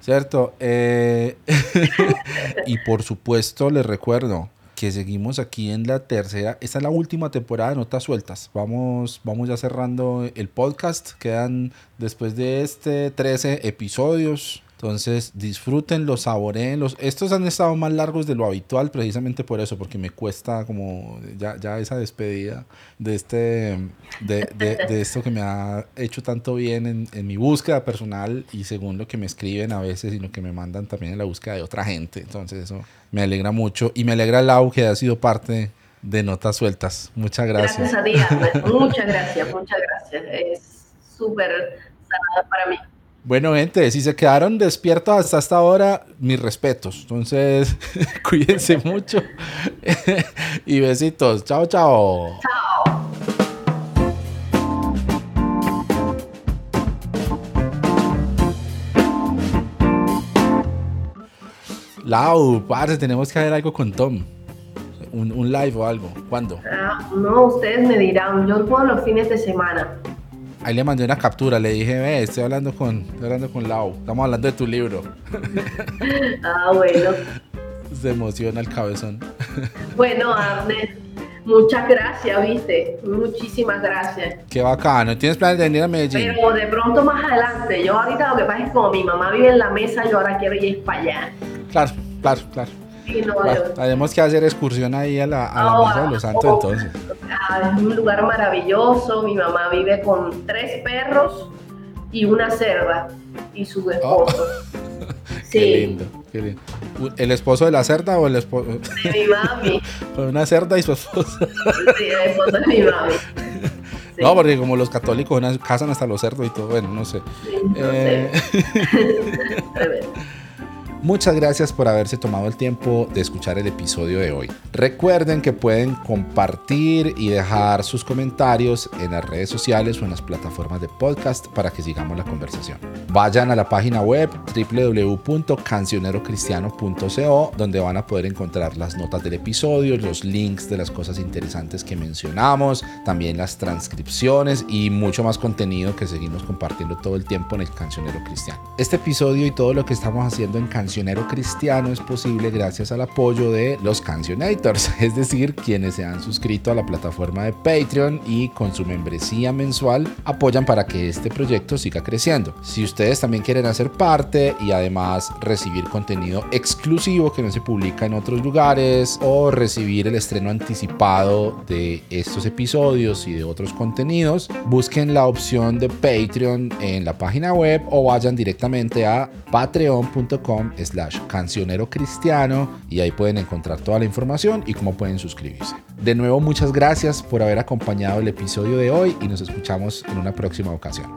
¿Cierto? Eh, y por supuesto, les recuerdo que seguimos aquí en la tercera, esta es la última temporada de Notas Sueltas. Vamos, vamos ya cerrando el podcast. Quedan después de este 13 episodios. Entonces disfrútenlos, saboreenlos. Estos han estado más largos de lo habitual precisamente por eso, porque me cuesta como ya, esa despedida de, este, de, de- esto que me ha hecho tanto bien en, en mi búsqueda personal y según lo que me escriben a veces y lo que me mandan también en la búsqueda de otra gente. Entonces eso me alegra mucho y me alegra Lau que ha sido parte de Notas Sueltas. Muchas gracias. Gracias a ti. Muchas gracias, muchas gracias. Es súper sanador para mí. Bueno, gente, si se quedaron despiertos hasta esta hora, mis respetos. Entonces, cuídense mucho. y besitos. Chao, chao. Chao. Lau, parce, tenemos que hacer algo con Tom. Un, live o algo. ¿Cuándo? Ah, no, ustedes me dirán, yo puedo los fines de semana. Ahí le mandé una captura, le dije, ve, estoy hablando con, estoy hablando con Lau. Estamos hablando de tu libro. Ah, bueno. Se emociona el cabezón. Bueno, Abner, Muchas gracias, viste. Muchísimas gracias. Qué bacano. ¿Tienes planes de venir a Medellín? Pero de pronto más adelante. Yo ahorita lo que pasa es que como mi mamá vive en la mesa, yo ahora quiero ir para allá. Claro, claro, claro. Sí, no, Claro, yo- Tenemos que hacer excursión ahí a la, a la No, Mesa de los Santos no. entonces. Ah, es un lugar maravilloso. Mi mamá vive con tres perros y una cerda y su esposo. Qué Sí, lindo, qué lindo. ¿El esposo de la cerda o el esposo? de mi mami. Una cerda y su esposo. Sí, el esposo de mi mami. Sí, No, porque como los católicos cazan hasta los cerdos y todo, bueno, no sé. sí, no Eh, sé. Muchas gracias por haberse tomado el tiempo de escuchar el episodio de hoy. Recuerden que pueden compartir y dejar sus comentarios en las redes sociales o en las plataformas de podcast para que sigamos la conversación. Vayan a la página web www.cancionerocristiano.co donde van a poder encontrar las notas del episodio, los links de las cosas interesantes que mencionamos, también las transcripciones y mucho más contenido que seguimos compartiendo todo el tiempo en el Cancionero Cristiano. Este episodio y todo lo que estamos haciendo en Cancionero Cristiano es posible gracias al apoyo de los Cancionators, es decir, quienes se han suscrito a la plataforma de Patreon y con su membresía mensual apoyan para que este proyecto siga creciendo. Si ustedes también quieren hacer parte y además recibir contenido exclusivo que no se publica en otros lugares o recibir el estreno anticipado de estos episodios y de otros contenidos, busquen la opción de Patreon en la página web o vayan directamente a patreon.com slash cancionero cristiano y ahí pueden encontrar toda la información y cómo pueden suscribirse. De nuevo, muchas gracias por haber acompañado el episodio de hoy y nos escuchamos en una próxima ocasión.